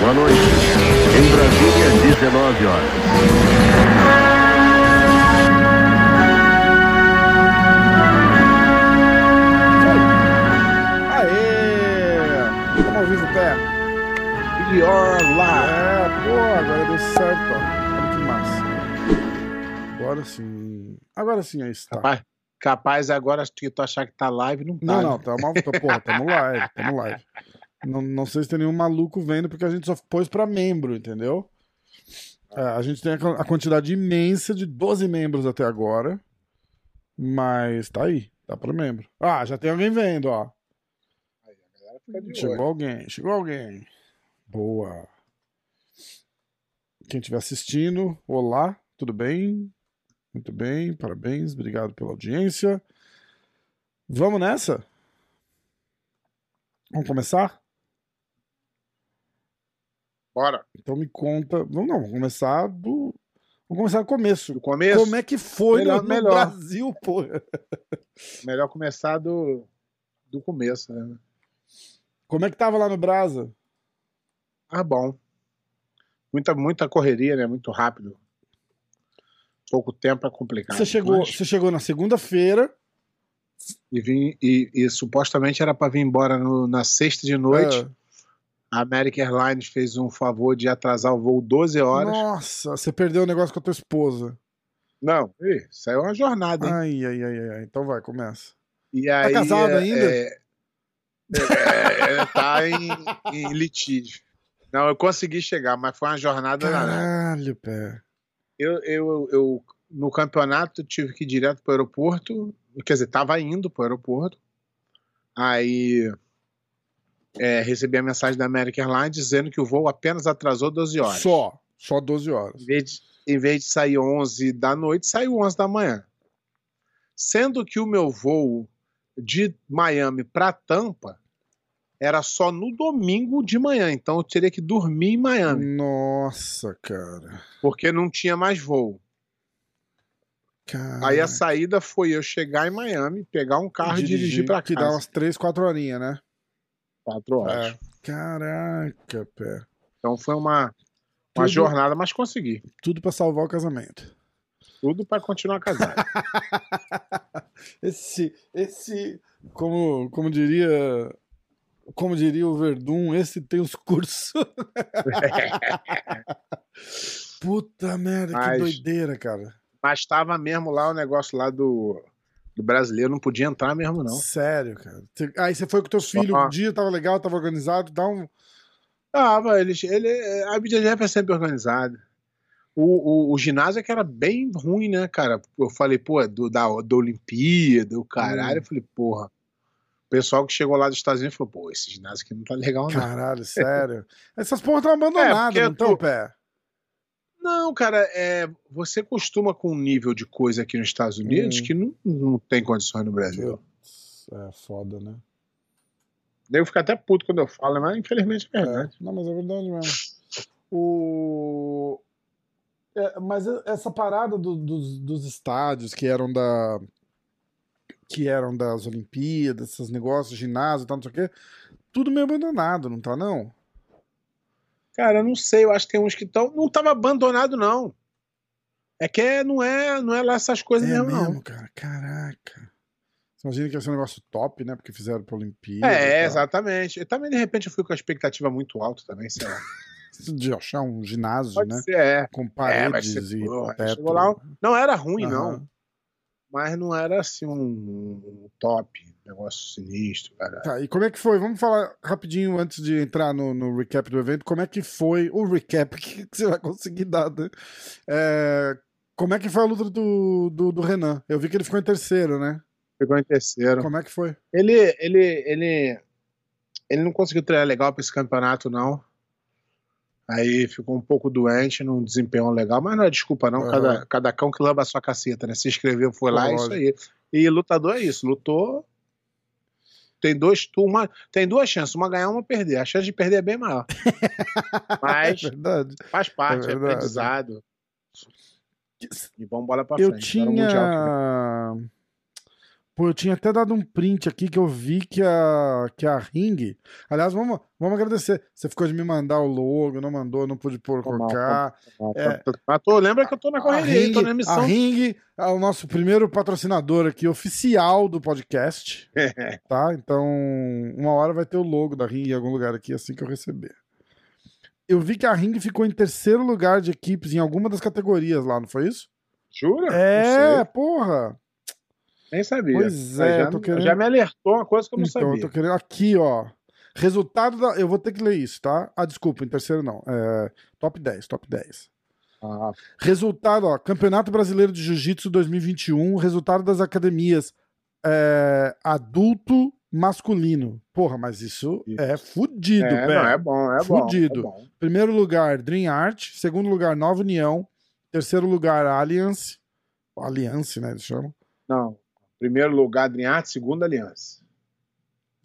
Boa noite. Em Brasília, 19 horas. Vivo, pé. Pior lá. É, pô, agora deu certo, ó. Olha que massa. Agora sim. Agora sim aí está. Capaz, capaz agora que tu achar que tá live, não tá. Não, né? não, tamo, tá, porra, tamo live, tamo live. Não, não sei se tem nenhum maluco vendo, porque a gente só pôs pra membro, entendeu? É, a gente tem a, a quantidade imensa de 12 membros até agora. Mas tá aí, tá pra membro. Ah, já tem alguém vendo, ó. Chegou olho. alguém, chegou alguém. Boa. Quem estiver assistindo, olá, tudo bem? Muito bem, parabéns, obrigado pela audiência. Vamos nessa? Vamos começar? Bora. Então me conta. Vamos não, vamos começar do. Vamos começar do começo. Do começo? Como é que foi Melhor- no, melhor. Brasil, porra? Melhor começar do, do começo, né? Como é que tava lá no Brasa? Ah, bom. Muita, muita correria, né? Muito rápido. Pouco tempo é complicado. Você chegou, Mas- você chegou na segunda-feira. E, vim, e, e supostamente era para vir embora no- na sexta de noite. Ah, A American Airlines fez um favor de atrasar o voo 12 horas. Nossa, você perdeu o negócio com a tua esposa. Não, ih, é uma jornada, hein? Ai, ai, ai, ai. Então vai, começa. E aí, casado é, ainda? É, é, tá em, em litígio. Não, eu consegui chegar, mas foi uma jornada. Caralho, pé. Eu, eu, eu, no campeonato, tive que ir direto pro aeroporto. Quer dizer, tava indo pro aeroporto. Aí é, recebi a mensagem da American Airlines dizendo que o voo apenas atrasou 12 horas. Só. Só 12 horas. Em vez, de, em vez de sair 11 da noite, saiu 11 da manhã. Sendo que o meu voo de Miami para Tampa era só no domingo de manhã, então eu teria que dormir em Miami, Nossa, cara. porque não tinha mais voo. Cara. Aí a saída foi eu chegar em Miami, pegar um carro e dirigir para Que dá casa. umas 3, 4 horinhas, né? Quatro horas. É. Caraca, pé. Então foi uma, uma Tudo- jornada, mas consegui. Tudo pra salvar o casamento. Tudo para continuar casado. esse, esse, como, como diria, como diria o Verdun, esse tem os cursos. Puta merda, que Mas- doideira, cara. mas tava mesmo lá o negócio lá do, do brasileiro, não podia entrar mesmo, não. Sério, cara. Aí você foi com teu filho, o dia tava legal, tava organizado, dá um. Tava, ele, ele, a BJJF é sempre organizada. O, o, o ginásio é que era bem ruim, né, cara? Eu falei, pô, do, da, da Olimpíada, o caralho. Hum. Eu falei, porra. O pessoal que chegou lá dos Estados Unidos falou, pô, esse ginásio aqui não tá legal, não. Caralho, sério. Essas porras estão abandonadas, porque não estão, tu- pé? Não, cara, é, você costuma com um nível de coisa aqui nos Estados Unidos Hum. que não, não tem condições no Brasil. É foda, né? Eu fico até puto quando eu falo, mas infelizmente é verdade. Não, mas é verdade mesmo. O... é, mas essa parada do- dos, dos estádios que eram da. Que eram das Olimpíadas, esses negócios, ginásio e tal, não sei o quê, tudo meio abandonado, não tá, não? Cara, eu não sei, eu acho que tem uns que estão. Não tava abandonado, não. É que é- não é, não é lá essas coisas é mesmo, mesmo, não. cara. Caraca. Você imagina que ia ser um negócio top, né? Porque fizeram pra Olimpíada. É, exatamente. Eu também, de repente, eu fui com a expectativa muito alta também, sei lá. De achar um ginásio, Pode né? ser, é. Com É, paredes ser, e porra, teto. lá, não era ruim, Aham. não. Mas não era assim um, um top, negócio sinistro, cara. Tá, e como é que foi? Vamos falar rapidinho antes de entrar no, no recap do evento. Como é que foi o recap que, que você vai conseguir dar, né? É, como é que foi a luta do, do, do Renan? Eu vi que ele ficou em terceiro, né? Ficou em terceiro. Como é que foi? Ele, ele, ele, ele não conseguiu treinar legal para esse campeonato, não. Aí ficou um pouco doente, não desempenhou legal, mas não é desculpa, não. Aham. Cada, cada cão que lamba a sua caceta, né? Se inscreveu, foi lá, é isso aí. E lutador é isso, lutou. Tem dois, uma, tem duas chances, uma ganhar, uma perder. A chance de perder é bem maior. Mas É faz parte, É é, aprendizado. E vamos bola pra Eu frente. Tinha. Pô, eu tinha até dado um print aqui que eu vi que a, que a Ring. Aliás, vamos, vamos agradecer. Você ficou de me mandar o logo, não mandou, não pude pôr, Foi mal, colocar. É. Mas tô, lembra que eu tô na A correria, Ring, tô na a missão. Ring é o nosso primeiro patrocinador aqui, oficial do podcast. tá? Então, uma hora vai ter o logo da Ring em algum lugar aqui assim que eu receber. Eu vi que a Ring ficou em terceiro lugar de equipes em alguma das categorias lá, não foi isso? Jura? É, porra. Nem sabia. Pois é, já, querendo- já me alertou uma coisa que eu não então, sabia. eu tô querendo. Aqui, ó. Resultado da. Eu vou ter que ler isso, tá? Ah, desculpa, em terceiro não. É, top 10, top 10. Ah, Resultado, ó. Campeonato Brasileiro de Jiu-Jitsu 2021. Resultado das academias é, adulto masculino. Porra, mas isso, Isso. é fudido, é, velho. não, é bom, é Fudido. bom. É bom. Primeiro lugar, Dream Art. Segundo lugar, Nova União. Terceiro lugar, Alliance. Alliance, né? Eles chamam. Não, primeiro lugar, Dream segundo Aliança.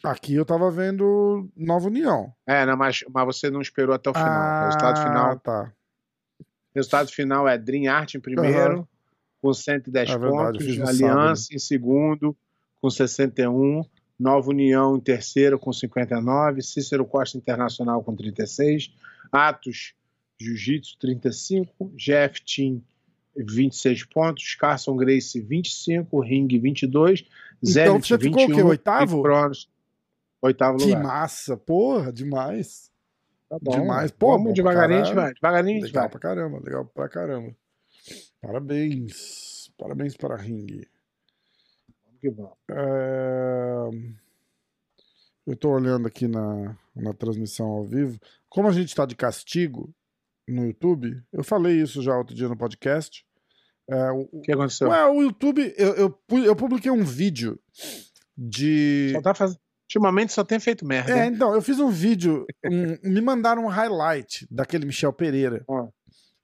Aqui eu tava vendo Nova União. É, não, mas, mas você não esperou até o final. o resultado Ah, final, tá. resultado final é Dream Art em primeiro, com 110 É verdade, pontos. Aliança em segundo, com 61. Nova União em terceiro, com 59. Cícero Costa Internacional, com 36. Atos Jiu-Jitsu, 35. Jeff Team, 26 pontos. Carson Grace, 25. Ring, 22. Então Zenit, você ficou o quê, 21, oitavo? Cronos, oitavo Que lugar. massa, porra, demais. Tá bom, demais. Pô, bom devagarinho, a gente vai. Devagarinho a gente Legal pra caramba, legal pra caramba. Parabéns. Parabéns para a Ring. Vamos que vamos. É, Eu tô olhando aqui na, na transmissão ao vivo. Como a gente tá de castigo no YouTube, eu falei isso já outro dia no podcast. É, o, que aconteceu? Ué, o YouTube, eu, eu, eu publiquei um vídeo de. Só tá fazendo. Ultimamente só tem feito merda. É, hein? então, eu fiz um vídeo, um- me mandaram um highlight daquele Michel Pereira, Ó.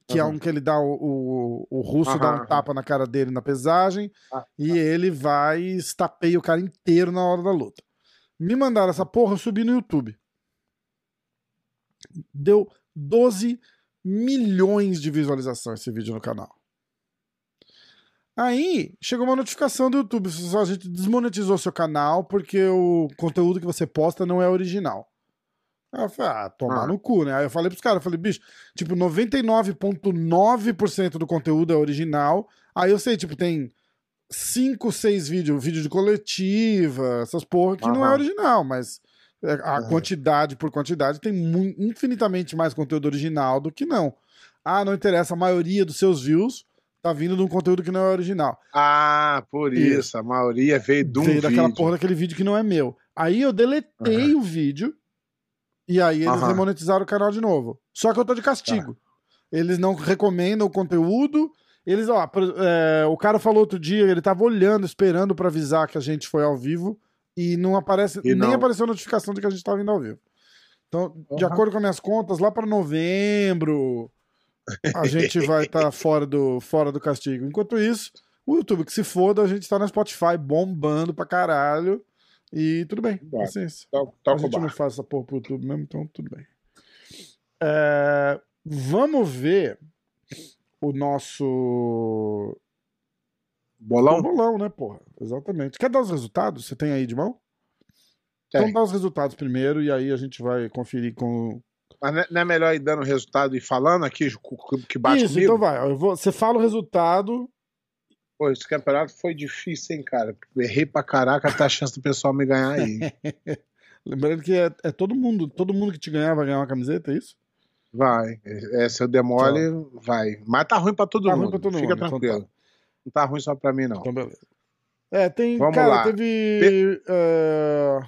que é um que ele dá o, o, o russo dá um Aham. tapa na cara dele na pesagem Ah, e ele vai e estapeia o cara inteiro na hora da luta. Me mandaram essa porra, eu subi no YouTube. Deu 12 milhões de visualizações esse vídeo no canal. Aí chegou uma notificação do YouTube, a gente desmonetizou seu canal porque o conteúdo que você posta não é original. Aí eu falei, ah, tomar Ah. no cu, né? Aí eu falei pros caras, eu falei, bicho, tipo, 99,9% do conteúdo é original. Aí eu sei, tipo, tem 5, 6 vídeos, vídeo de coletiva, essas porra que não é Aham. original, mas a Aham. quantidade por quantidade tem infinitamente mais conteúdo original do que não. Ah, não interessa, a maioria dos seus views tá vindo de um conteúdo que não é original. Ah, por Isso. isso. A maioria veio de um Veio daquela vídeo. porra daquele vídeo que não é meu. Aí eu deletei o vídeo e aí eles. Tá. remonetizaram o canal de novo. Só que eu tô de castigo. Eles não recomendam o conteúdo. Eles, ó, é, o cara falou outro dia, ele tava olhando, esperando pra avisar que a gente foi ao vivo e não aparece, E nem não. apareceu a notificação de que a gente tava indo ao vivo. Então, de Aham. acordo com as minhas contas, lá pra novembro a gente vai estar fora, do, fora do castigo. Enquanto isso, o YouTube que se foda, a gente tá na Spotify bombando pra caralho. E tudo bem, Bora. paciência. Toca, A toca o gente não faz essa porra pro YouTube mesmo, então tudo bem. É, vamos ver o nosso. O Bolão? bolão, né, porra? Exatamente. Quer dar os resultados? Você tem aí de mão? Tem. Então dá os resultados primeiro e aí a gente vai conferir com. Mas não é- não é melhor ir dando resultado e falando aqui que bate Isso, comigo? então vai. Vou... Você fala o resultado. Pô, esse campeonato foi difícil, hein, cara? Errei pra caraca, tá a chance do pessoal me ganhar aí. Lembrando que é, é todo mundo, todo mundo que te ganhar vai ganhar uma camiseta, é isso? Vai. É, se eu demole, vai. Mas tá ruim pra todo Tá ruim mundo. pra todo Fica mundo, então tranquilo. tá. Não tá ruim só pra mim, não. Então, beleza. É, tem. Vamos cara, lá. teve. é,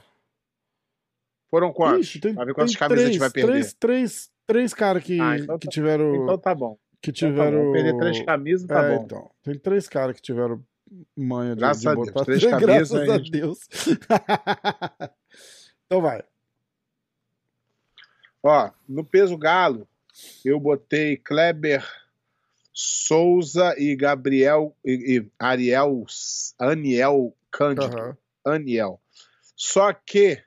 Foram quantos? Ixi, tem, pra ver quantas camisas a gente três, vai perder. três, três, três caras que, Ah, então que tá- tiveram. Então tá bom. que Então tá tiveram. bom. Perder três camisas, tá é, bom. então. Tem três caras que tiveram manha de, Graças de a Deus, botar três Graças cabeças, a. Deus. então vai. Ó, no peso galo, eu botei Kleber Souza e Gabriel e, e Ariel Aniel Cândido. Aham. Aniel. Só que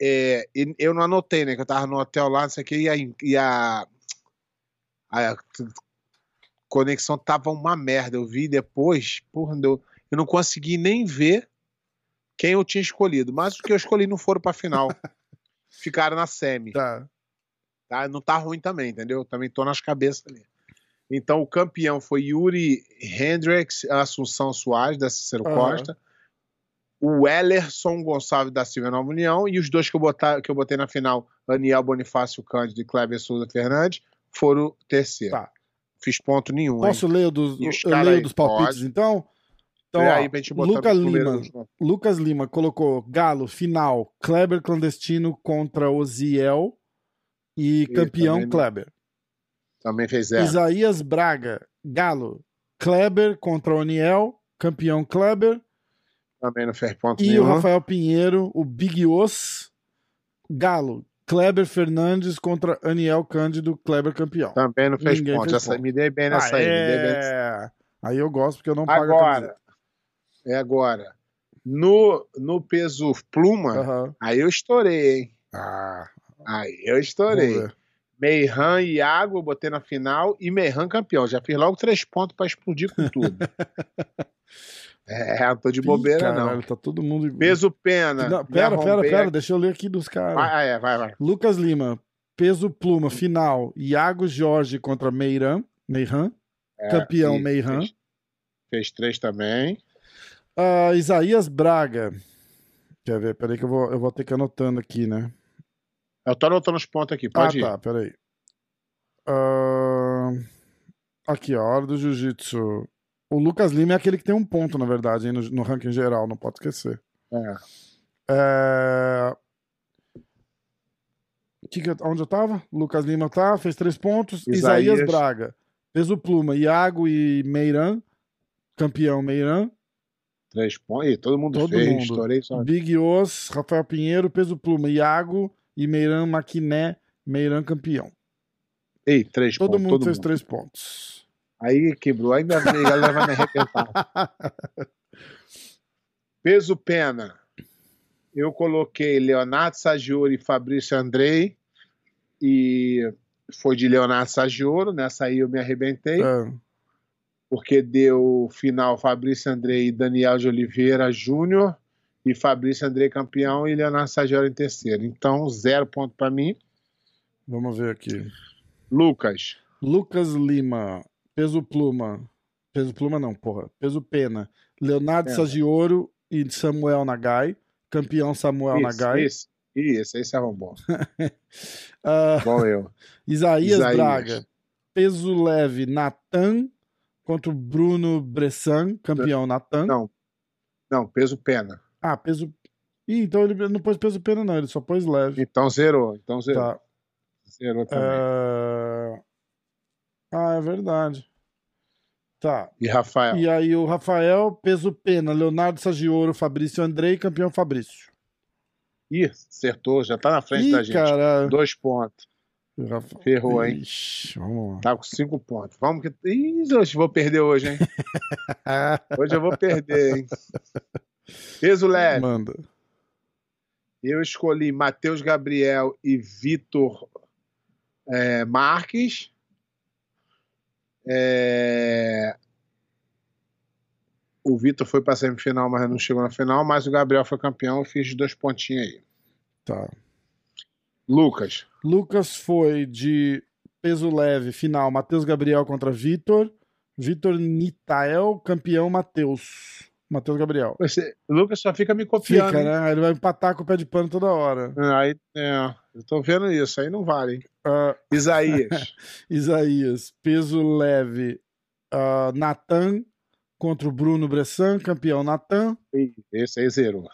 é, eu não anotei, né? Que eu tava no hotel lá, não sei o que, e a, e a, a conexão tava uma merda. Eu vi depois, porra, eu, eu não consegui nem ver quem eu tinha escolhido. Mas os que eu escolhi não foram pra final. Ficaram na semi Tá. tá? Não tá ruim também, entendeu? Eu também tô nas cabeças ali. Então o campeão foi Yuri Hendricks, Assunção Soares, da Cícero Aham. Costa. O Ellerson Gonçalves da Silva Nova União. E os dois que eu, botar, que eu botei na final, Aniel Bonifácio Cândido e Kleber Souza Fernandes, foram terceiro. Tá. Fiz ponto nenhum, Posso hein? ler dos, E os eu leio aí, dos palpites, pode. então? Então, ó, aí pra gente botar Lucas no número Lima, Lucas Lima colocou Galo, final, Kleber clandestino contra Oziel e Ih, campeão também Kleber. Também fez zero. Isaías Braga, Galo, Kleber contra Oniel, campeão Kleber. Também não fez ponto E nenhum. o Rafael Pinheiro, o Big Os, Galo, Kleber Fernandes contra Aniel Cândido, Kleber campeão. Também não fez Ninguém ponto. fez ponto. Me dei bem nessa Ah, aí. Dei bem é... Aí eu gosto porque eu não pago Agora, é agora. No, no peso pluma. Aham. aí eu estourei, hein? Ah, Aí eu estourei. Ver. Meiran e Iago eu botei na final e Meiran campeão. Já fiz logo três pontos pra explodir com tudo. é, não tô de bobeira, caralho, não. Tá todo mundo. Peso pena. Não, pera, pera, pera, aqui. deixa eu ler aqui dos caras. Ah, é, vai, vai. Lucas Lima, peso pluma, final, Iago Jorge contra Meiran, Meiran, É, campeão Meiran. Fez, fez três também. Ah, Isaías Braga. Quer ver? Peraí que eu vou, eu vou ter que anotando aqui, né? Eu tô anotando os pontos aqui, pode ah, ir. tá, peraí. Ah, aqui, ó, hora do jiu-jitsu. O Lucas Lima é aquele que tem um ponto, na verdade, no, no ranking geral, não pode esquecer. É. É... Que que eu- onde eu tava? Lucas Lima tá, fez três pontos. Isaías, Isaías. Braga. Peso Pluma, Iago e Meiran. Campeão Meiran. Três pontos. Ih, todo mundo Todo fez, mundo. Big Os, Rafael Pinheiro, Peso Pluma, Iago e Meiran Maquiné. Meiran campeão. Ei, três Todo pontos. mundo todo fez mundo. três pontos. Aí quebrou. Aí minha a galera vai me arrebentar. Peso pena. Eu coloquei Leonardo Saggiore e Fabrício Andrei. E foi de Leonardo Saggiore. Nessa aí eu me arrebentei. É, Porque deu final Fabrício Andrei e Daniel de Oliveira Júnior. E Fabrício Andrei campeão e Leonardo Saggiore em terceiro. Então, zero ponto para mim. vamos ver aqui. Lucas. Lucas Lima, Peso Pluma. Peso Pluma não, porra. Peso Pena. Leonardo Pena. Sagioro e Samuel Nagai. Campeão Samuel Isso, Nagai. isso. Isso, esse é bom. Ah, Igual eu. Isaías, Isaías. Braga. Peso leve, Natan contra o Bruno Bressan, campeão Natan. Não. Não, peso pena. Ah, peso. Ih, então ele não pôs peso pena, não, ele só pôs leve. Então zerou. Então zerou. Tá. Zerou também. Ah, Ah, é verdade. Tá. E Rafael. E aí o Rafael, peso pena, Leonardo Sagioro, Fabrício Andrei, campeão Fabrício. Ih, acertou, já tá na frente Ih, da gente. cara. Dois pontos. Rafa- Ferrou, hein? Ixi, vamos lá. Tá com cinco pontos. Vamos que. Ih, hoje vou perder hoje, hein? Hoje eu vou perder, hein? Peso leve. Manda. Eu escolhi Matheus Gabriel e Vitor é, Marques. É, O Vitor foi para semifinal, mas não chegou na final. Mas o Gabriel foi campeão. Eu fiz dois pontinhos aí. Tá. Lucas. Lucas foi de peso leve, final, Matheus Gabriel contra Vitor. Vitor Nitael, campeão Matheus. Matheus Gabriel. Você, o Lucas só fica me copiando. Fica, né? Ele vai empatar com o pé de pano toda hora. Aí, é, eu tô vendo isso. Aí não vale. hein? Ah, Isaías. Isaías, peso leve, ah, Natan contra o Bruno Bressan, campeão Natan. Esse aí zerou.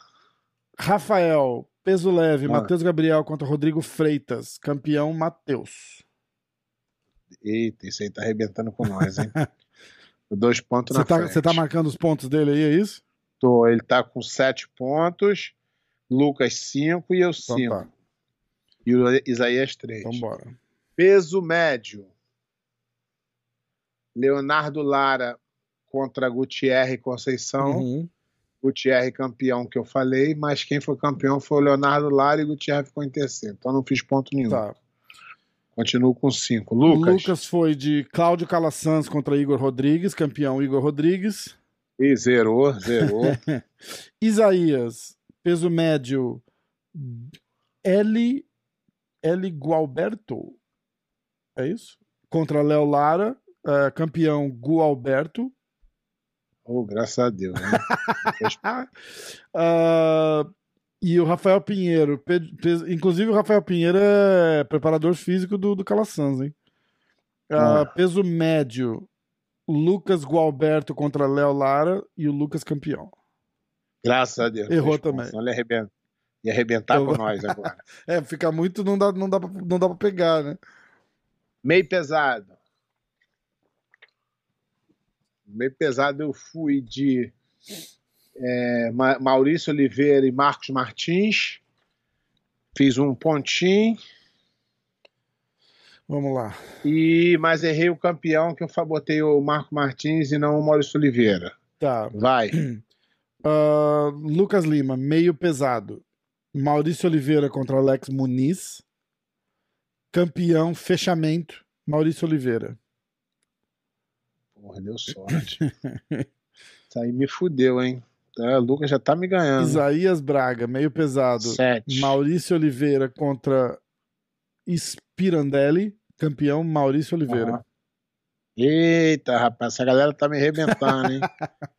Rafael, peso leve, Ah. Matheus Gabriel contra Rodrigo Freitas, campeão Matheus. Eita, esse aí tá arrebentando com nós, hein? Dois pontos Você na tá, frente. você tá marcando os pontos dele aí, é isso? Tô, ele tá com sete pontos, Lucas cinco e eu Então cinco. tá. E o Isaías três. Então bora. Peso médio. Leonardo Lara contra Gutierre Conceição. Uhum. Gutierre campeão que eu falei, mas quem foi campeão foi o Leonardo Lara e Gutierre ficou em terceiro. Então não fiz ponto nenhum. Tá. Continuo com cinco. Lucas. Lucas foi de Cláudio Calasanz contra Igor Rodrigues, campeão Igor Rodrigues. E zerou, zerou. Isaías, peso médio, L. L. Gualberto. É isso? Contra Léo Lara, eh, campeão Gualberto. oh, graças a Deus. Né? Ah, e o Rafael Pinheiro. pe- pe- inclusive, o Rafael Pinheiro é preparador físico do, do Calasanz, hein? Ah, Ah. Peso médio, Lucas Gualberto contra Léo Lara e o Lucas campeão. Graças a Deus. Errou também. Ele ia arrebentar, ia arrebentar Eu- com nós agora. É, fica muito, não dá, não dá, pra, não dá pra pegar, né? Meio pesado. Meio pesado eu fui de é, Ma- Maurício Oliveira e Marcos Martins. Fiz um pontinho, Vamos lá. e mas errei o campeão que eu botei o Marco Martins e não o Maurício Oliveira. Tá. Vai. Ah, Lucas Lima, meio pesado. Maurício Oliveira contra Alex Muniz. Campeão, fechamento, Maurício Oliveira. Porra, deu sorte. Isso aí me fudeu, hein? É, o Lucas já tá me ganhando. Isaías Braga, meio pesado. Maurício Oliveira contra Spirandelli. Campeão, Maurício Oliveira. Aham. Eita, rapaz, essa galera tá me arrebentando, hein?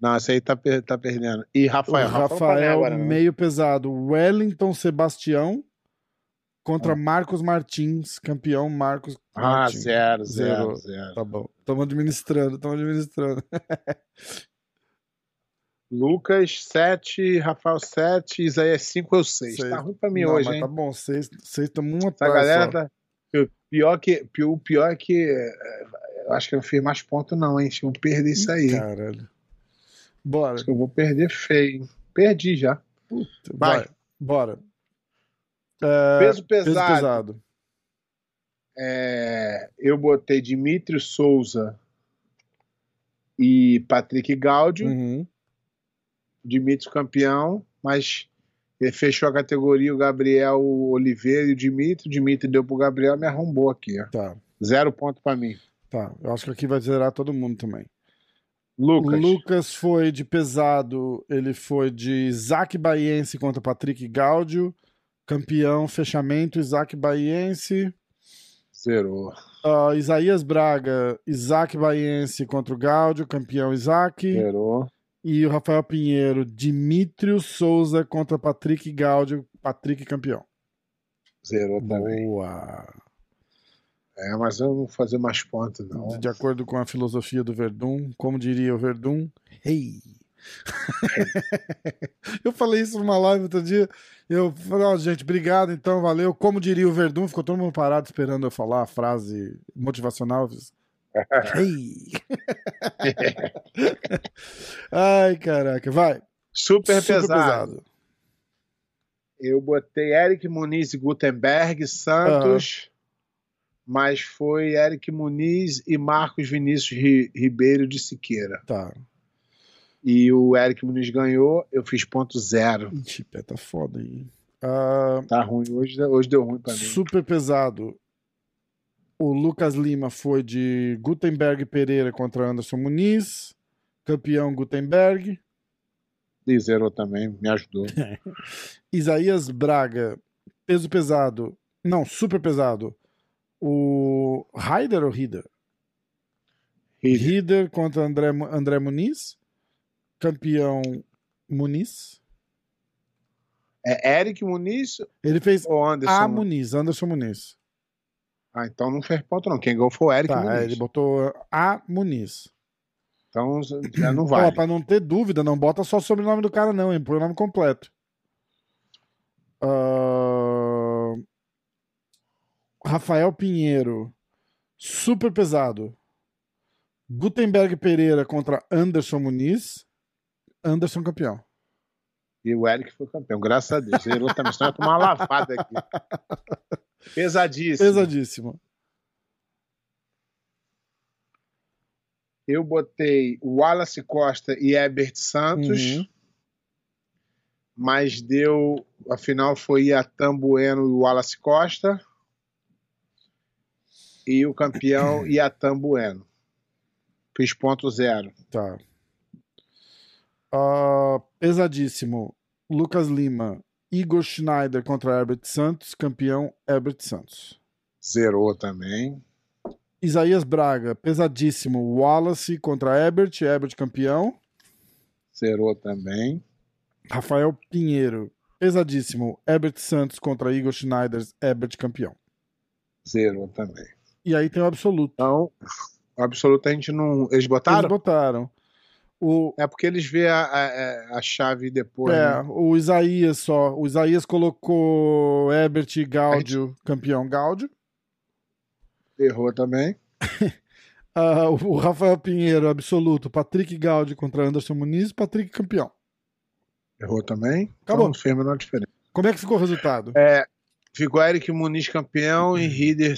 Não, esse aí tá, per- tá perdendo. E O Rafael, Rafael, bem Rafael, não. meio pesado. Wellington Sebastião contra Ah. Marcos Martins. Campeão, Marcos Ah, Martins. zero, Zero. zero, zero. Tá bom. Estamos administrando, estamos administrando. Lucas, 7, Rafael, 7, Isaías, 5, eu 6. Seis. Tá ruim pra mim Não, hoje, mas hein? tá bom, seis, seis estamos uma Essa atrás galera só. tá. o Pior que. O pior é que. é, Eu acho que eu não fiz mais ponto, não, hein? Vou perder isso aí. Caralho. Bora. Acho que eu vou perder feio. hein? Perdi já. Vai. Vai. Bora. É, Peso peso pesado. pesado. É, eu botei Dimitri Souza e Patrick Gaudio. Uhum. Dimitri campeão, mas ele fechou a categoria o Gabriel Oliveira e o Dimitri. O Dimitri deu pro Gabriel me arrombou aqui. Ó. Tá, Zero ponto pra mim. tá. Eu acho que aqui vai zerar todo mundo também. Lucas. O Lucas foi de pesado, ele foi de Isaac Baiense contra Patrick Gaudio. Campeão, fechamento, Isaac Baiense. Zerou. Ah, Isaías Braga, Isaac Baiense contra o Gaudio, campeão Isaac. Zerou. E o Rafael Pinheiro, Dimitrio Souza contra Patrick Gaudio, Patrick campeão. Zerou também. Boa! É, mas eu não vou fazer mais pontos, não. De, acordo com a filosofia do Verdun, como diria o Verdun, hey! eu falei isso numa live outro dia. Eu falei, ó, gente, obrigado, então, valeu. Como diria o Verdun, ficou todo mundo parado esperando eu falar a frase motivacional. Ai, caraca, vai. Super, Super pesado. Eu botei Eric Muniz e Gutenberg Santos, mas foi Eric Muniz e Marcos Vinícius Ri- Ribeiro de Siqueira. Tá. E o Eric Muniz ganhou, eu fiz ponto zero. Ixi, tá foda aí. Ah, Tá ruim, hoje, hoje deu ruim pra mim. super pesado. O Lucas Lima foi de Gutenberg Pereira contra Anderson Muniz. Campeão Gutenberg. E zerou também, me ajudou. Isaías Braga, peso pesado. Não, super pesado. O Raider ou Rider? Rider contra André, André Muniz. Campeão Muniz. É Eric Muniz Ele fez ou Anderson? A Muniz, Anderson Muniz. Ah, então não fez ponto não. Quem ganhou foi o Eric Tá, Muniz. ele botou A Muniz. Então já não Ó, vale. pra não ter dúvida, não bota só o sobrenome do cara, não, hein? Põe o nome completo. Ah, Rafael Pinheiro, super pesado. Gutenberg Pereira contra Anderson Muniz. Anderson campeão. E o Eric foi campeão, graças a Deus. Ele também ia tomar uma lavada aqui. Pesadíssimo. Pesadíssimo. Eu botei Wallace Costa e Herbert Santos. Uhum. Mas deu. A final foi Iatan Bueno e Wallace Costa. E o campeão Iatan Bueno. Fiz ponto zero. Tá. Ah, pesadíssimo. Lucas Lima. Igor Schneider contra Herbert Santos. Campeão Herbert Santos. Zerou também. Isaías Braga. Pesadíssimo. Wallace contra Herbert. Herbert campeão. Zerou também. Rafael Pinheiro. Pesadíssimo. Herbert Santos contra Igor Schneider. Herbert campeão. Zerou também. E aí tem o absoluto. Então, o absoluto a gente não. Eles botaram? Eles botaram. O, É porque eles vê a, a, a chave depois. é, né? o Isaías só. O Isaías colocou Herbert e Gáudio, campeão Gáudio. Errou também. Ah, o Rafael Pinheiro, absoluto. Patrick Gaudi contra Anderson Muniz. Patrick campeão. Errou também. Acabou. Então, não fez a menor diferença. Como é que ficou o resultado? É, ficou Eric Muniz campeão e Rider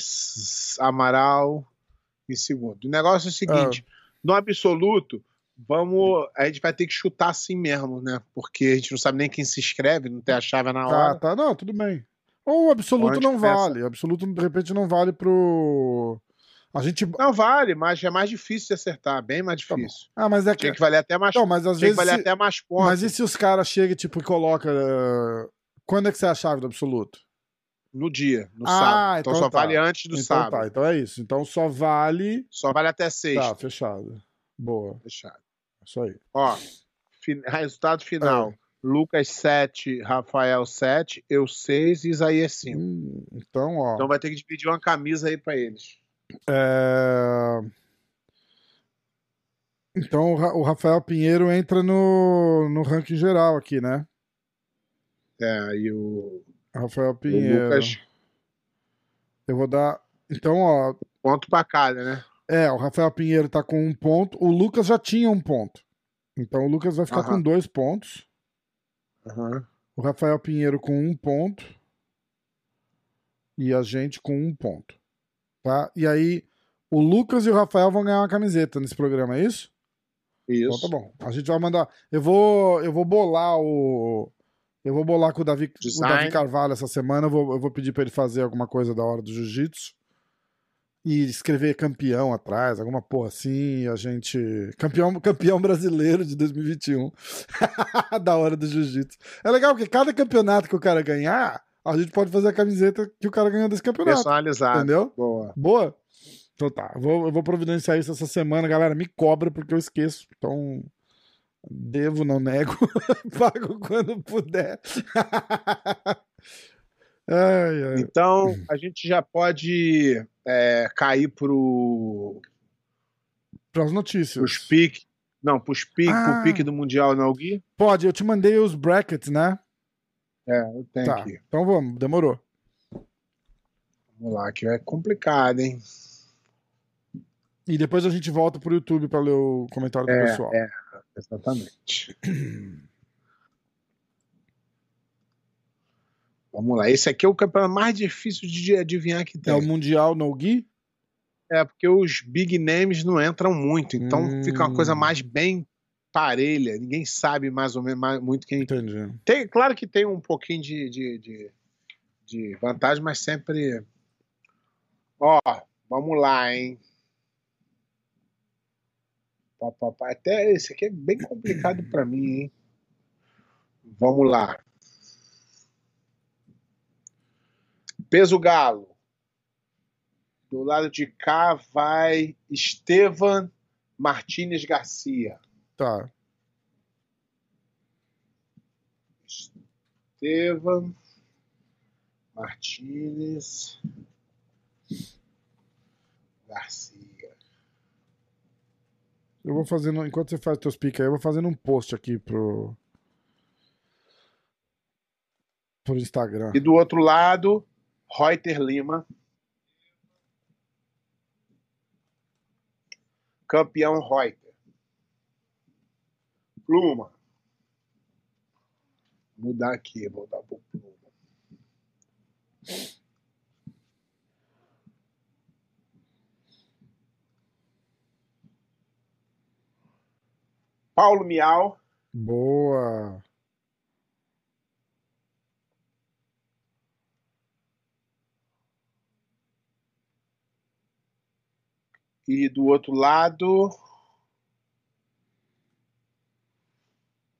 Amaral em segundo. O negócio é o seguinte: no absoluto, vamos. A gente vai ter que chutar assim mesmo, né? Porque a gente não sabe nem quem se inscreve, não tem a chave na Tá, hora. tá. Não, tudo bem. Ou o absoluto Onde não vale. O absoluto, de repente, não vale pro. A gente. Não vale, mas é mais difícil de acertar, bem mais Tá difícil. Ah, mas é que. Tinha que valer até mais, Não, mas às tinha vezes. que valer se- até mais pontos. Mas e se os caras chegam tipo, e colocam. Quando é que você é a chave do absoluto? No dia, no Ah, sábado. Então, então só tá. vale antes do então sábado. tá, então é isso. Então só vale. Só vale até sexta. Tá, fechado. Boa. Fechado. Isso aí. Ó, fin- resultado final. É. Lucas 7, Rafael 7, eu 6 e Isaías 5. Hum, então, ó. Então vai ter que dividir uma camisa aí pra eles. É, Então o Ra- o Rafael Pinheiro entra no, no ranking geral aqui, né? É, e o, Rafael o Pinheiro. Lucas, Eu vou dar. Então, ó. ponto pra cada, né? É, o Rafael Pinheiro tá com um ponto. O Lucas já tinha um ponto. Então o Lucas vai ficar Aham. com dois pontos. Aham. O Rafael Pinheiro com um ponto. E a gente com um ponto. Tá? E aí, o Lucas e o Rafael vão ganhar uma camiseta nesse programa, é isso? Então Isso. tá bom. A gente vai mandar. Eu vou, eu vou bolar o. Eu vou bolar com o Davi, o. Davi Carvalho essa semana. Eu vou, eu vou pedir pra ele fazer alguma coisa da hora do jiu-jitsu. E escrever campeão atrás, alguma porra assim. E a gente. Campeão, campeão brasileiro de 2021. da hora do jiu-jitsu. É legal porque cada campeonato que o cara ganhar, a gente pode fazer a camiseta que o cara ganhou desse campeonato. Personalizado. Entendeu? Boa. Boa? Então tá, eu vou, eu vou providenciar isso essa semana, galera. Me cobra porque eu esqueço. Então, devo, não nego. Pago quando puder. ai, ai. Então, a gente já pode é, cair pro, Pras notícias. pros piques. Não, pros piques, Ah. pro pique do Mundial não Gui? Pode, eu te mandei os brackets, né? É, eu tenho Tá, aqui. então vamos, demorou. Vamos lá, que é complicado, hein? E depois a gente volta pro YouTube pra ler o comentário do É, pessoal. é, exatamente. Vamos lá. Esse aqui é o campeonato mais difícil de adivinhar que É tem. o Mundial No Gui? É, porque os big names não entram muito, então Hum. fica uma coisa mais bem parelha. Ninguém sabe mais ou menos mais- muito quem. Entendi. Tem, claro que tem um pouquinho de, de, de, de vantagem, mas sempre. Ó, vamos lá, hein? Até esse aqui é bem complicado pra mim, hein? Vamos lá. Peso galo. Do lado de cá vai Estevan Martínez Garcia. Tá. Estevam Martínez Garcia. Eu vou fazendo, enquanto você faz teus piques aí, eu vou fazendo um post aqui pro. pro Instagram. E do outro lado, Reuter Lima. Campeão Reuter. Pluma. Mudar aqui, vou dar pro Pluma. Paulo Miau. Boa. E do outro lado.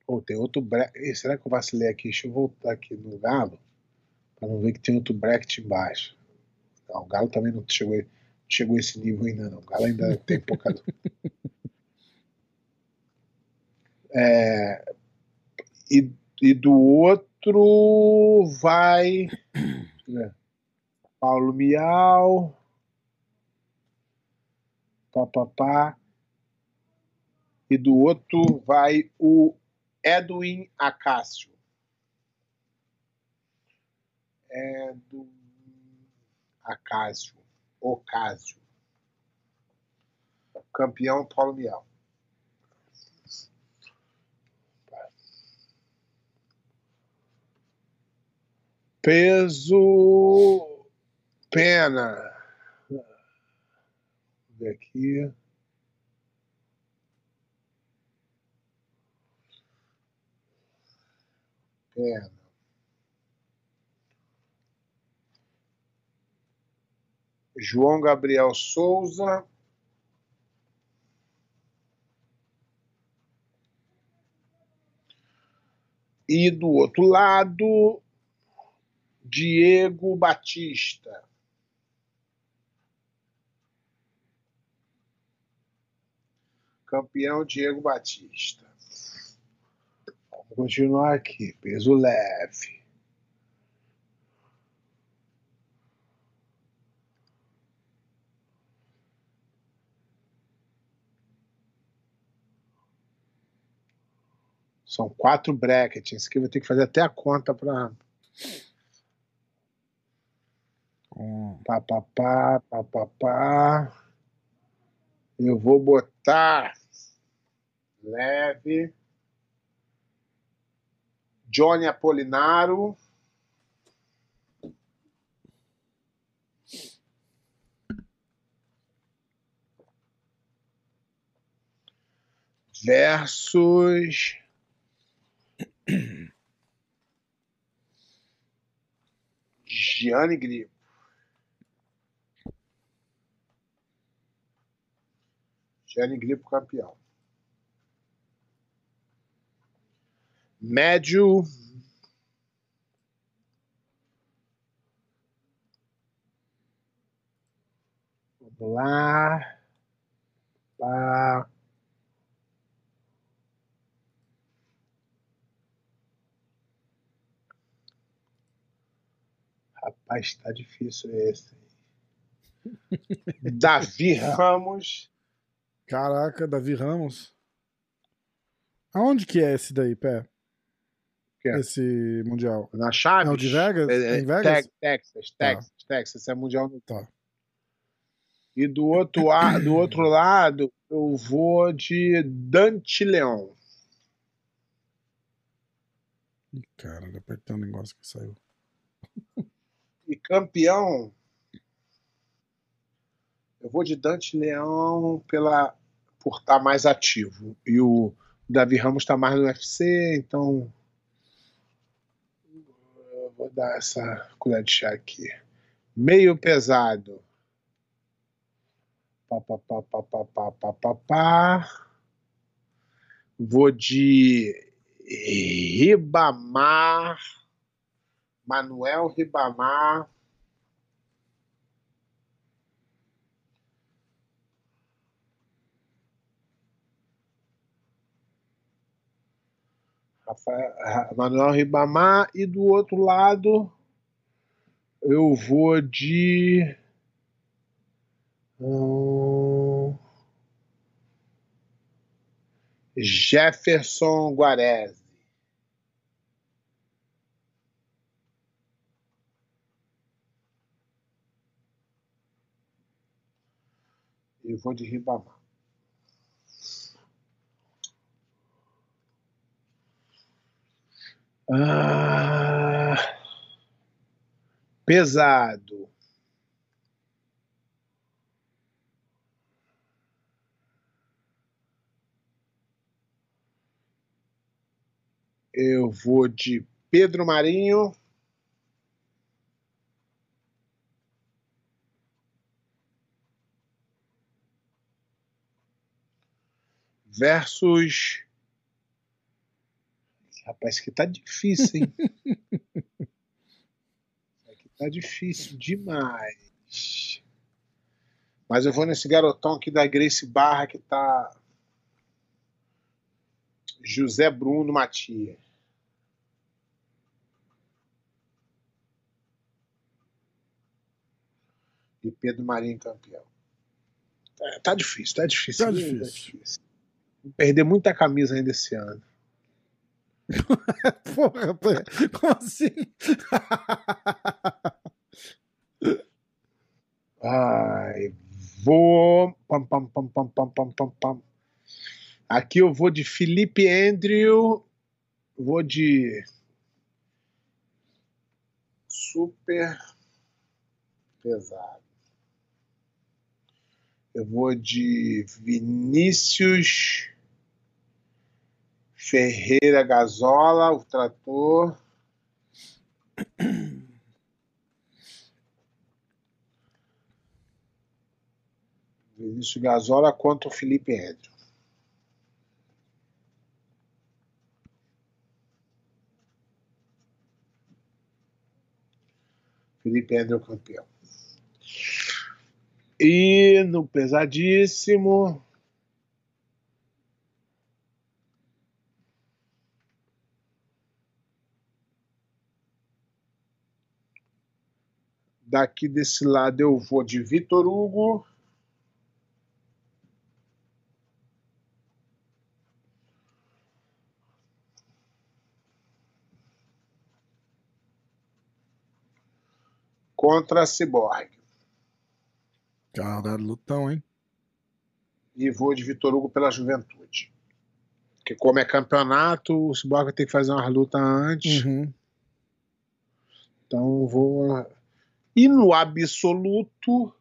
Oh, tem outro bracket. Será que eu vacilei aqui? Deixa eu voltar aqui no Galo. Para não ver que tem outro bracket embaixo. Não, o Galo também não chegou, chegou a esse nível ainda, não. O Galo ainda tem pouca. É, e, e do outro vai. Paulo Miau. Papapá. E do outro vai o Edwin Acácio. Edwin Acácio. Ocásio. Campeão Paulo Miau. Peso. Pena. Vou ver aqui. Pena. João Gabriel Souza. E do outro lado, Diego Batista. Campeão Diego Batista. Vamos continuar aqui. Peso leve. São quatro brackets. Esse aqui eu vou ter que fazer até a conta para Com- Pá, pá, pá, pá, pá, pá. Eu vou botar leve. Johnny Apolinaro. Versus. Gianni Grippo. Gianni Grippo campeão. Médio. Vamos lá. Lá. Rapaz, tá difícil esse. Davi Ramos. Caraca, Davi Ramos. Aonde que é esse daí, Pé? Que é? Esse Mundial. Na Chaves? É o de Vegas? É, é, Em Vegas? Tex- Texas, Texas, Texas, é mundial. no- Tá. E do outro, do outro lado, eu vou de Dante Leão. Ih, cara, apertei um negócio que saiu. E campeão, eu vou de Dante Leão pela, por estar mais ativo. E o Davi Ramos está mais no UFC, então vou dar essa colher de chá aqui. Meio pesado. Pá, pá, pá, pá, pá, pá, pá, pá, pá. Vou de Ribamar. Manuel Ribamar. Rafael, Ra- Manuel Ribamar. E do outro lado, eu vou de. hum, Jefferson Guarese. Eu vou de Ribamar. Ah, pesado. Eu vou de Pedro Marinho. Versus. Rapaz, que tá difícil, hein? aqui tá difícil demais. Mas eu vou nesse garotão aqui da Grace Barra que tá. José Bruno Matias. E Pedro Marinho campeão. Tá, tá difícil, tá difícil. Tá difícil. Vou perder muita camisa ainda esse ano. Porra, como assim? Ai, vou. Pam, pam, pam, pam, pam, pam, pam, pam. Aqui eu vou de Felipe Andrew. Vou de. Super pesado. Eu vou de Vinícius Ferreira Gazola, o trator. Vinícius Gazola contra o Felipe Andrew. Felipe Andrew campeão. E no pesadíssimo. Daqui desse lado eu vou de Vitor Hugo. Contra a Cyborg. Caralho, lutão, hein? E vou de Vitor Hugo pela juventude. Porque como é campeonato, o Cyborg ter que fazer umas lutas antes. Uhum. Então vou. E no absoluto.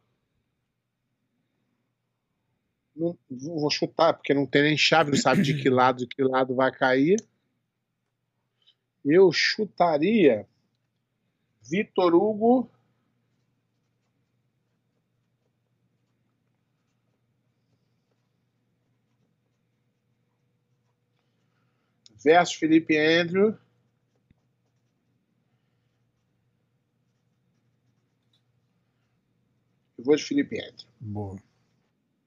Não, vou chutar, porque não tem nem chave, não sabe de que lado, de que lado vai cair. Eu chutaria Vitor Hugo. Versus Felipe Andrew. De Felipe Andrew. Boa.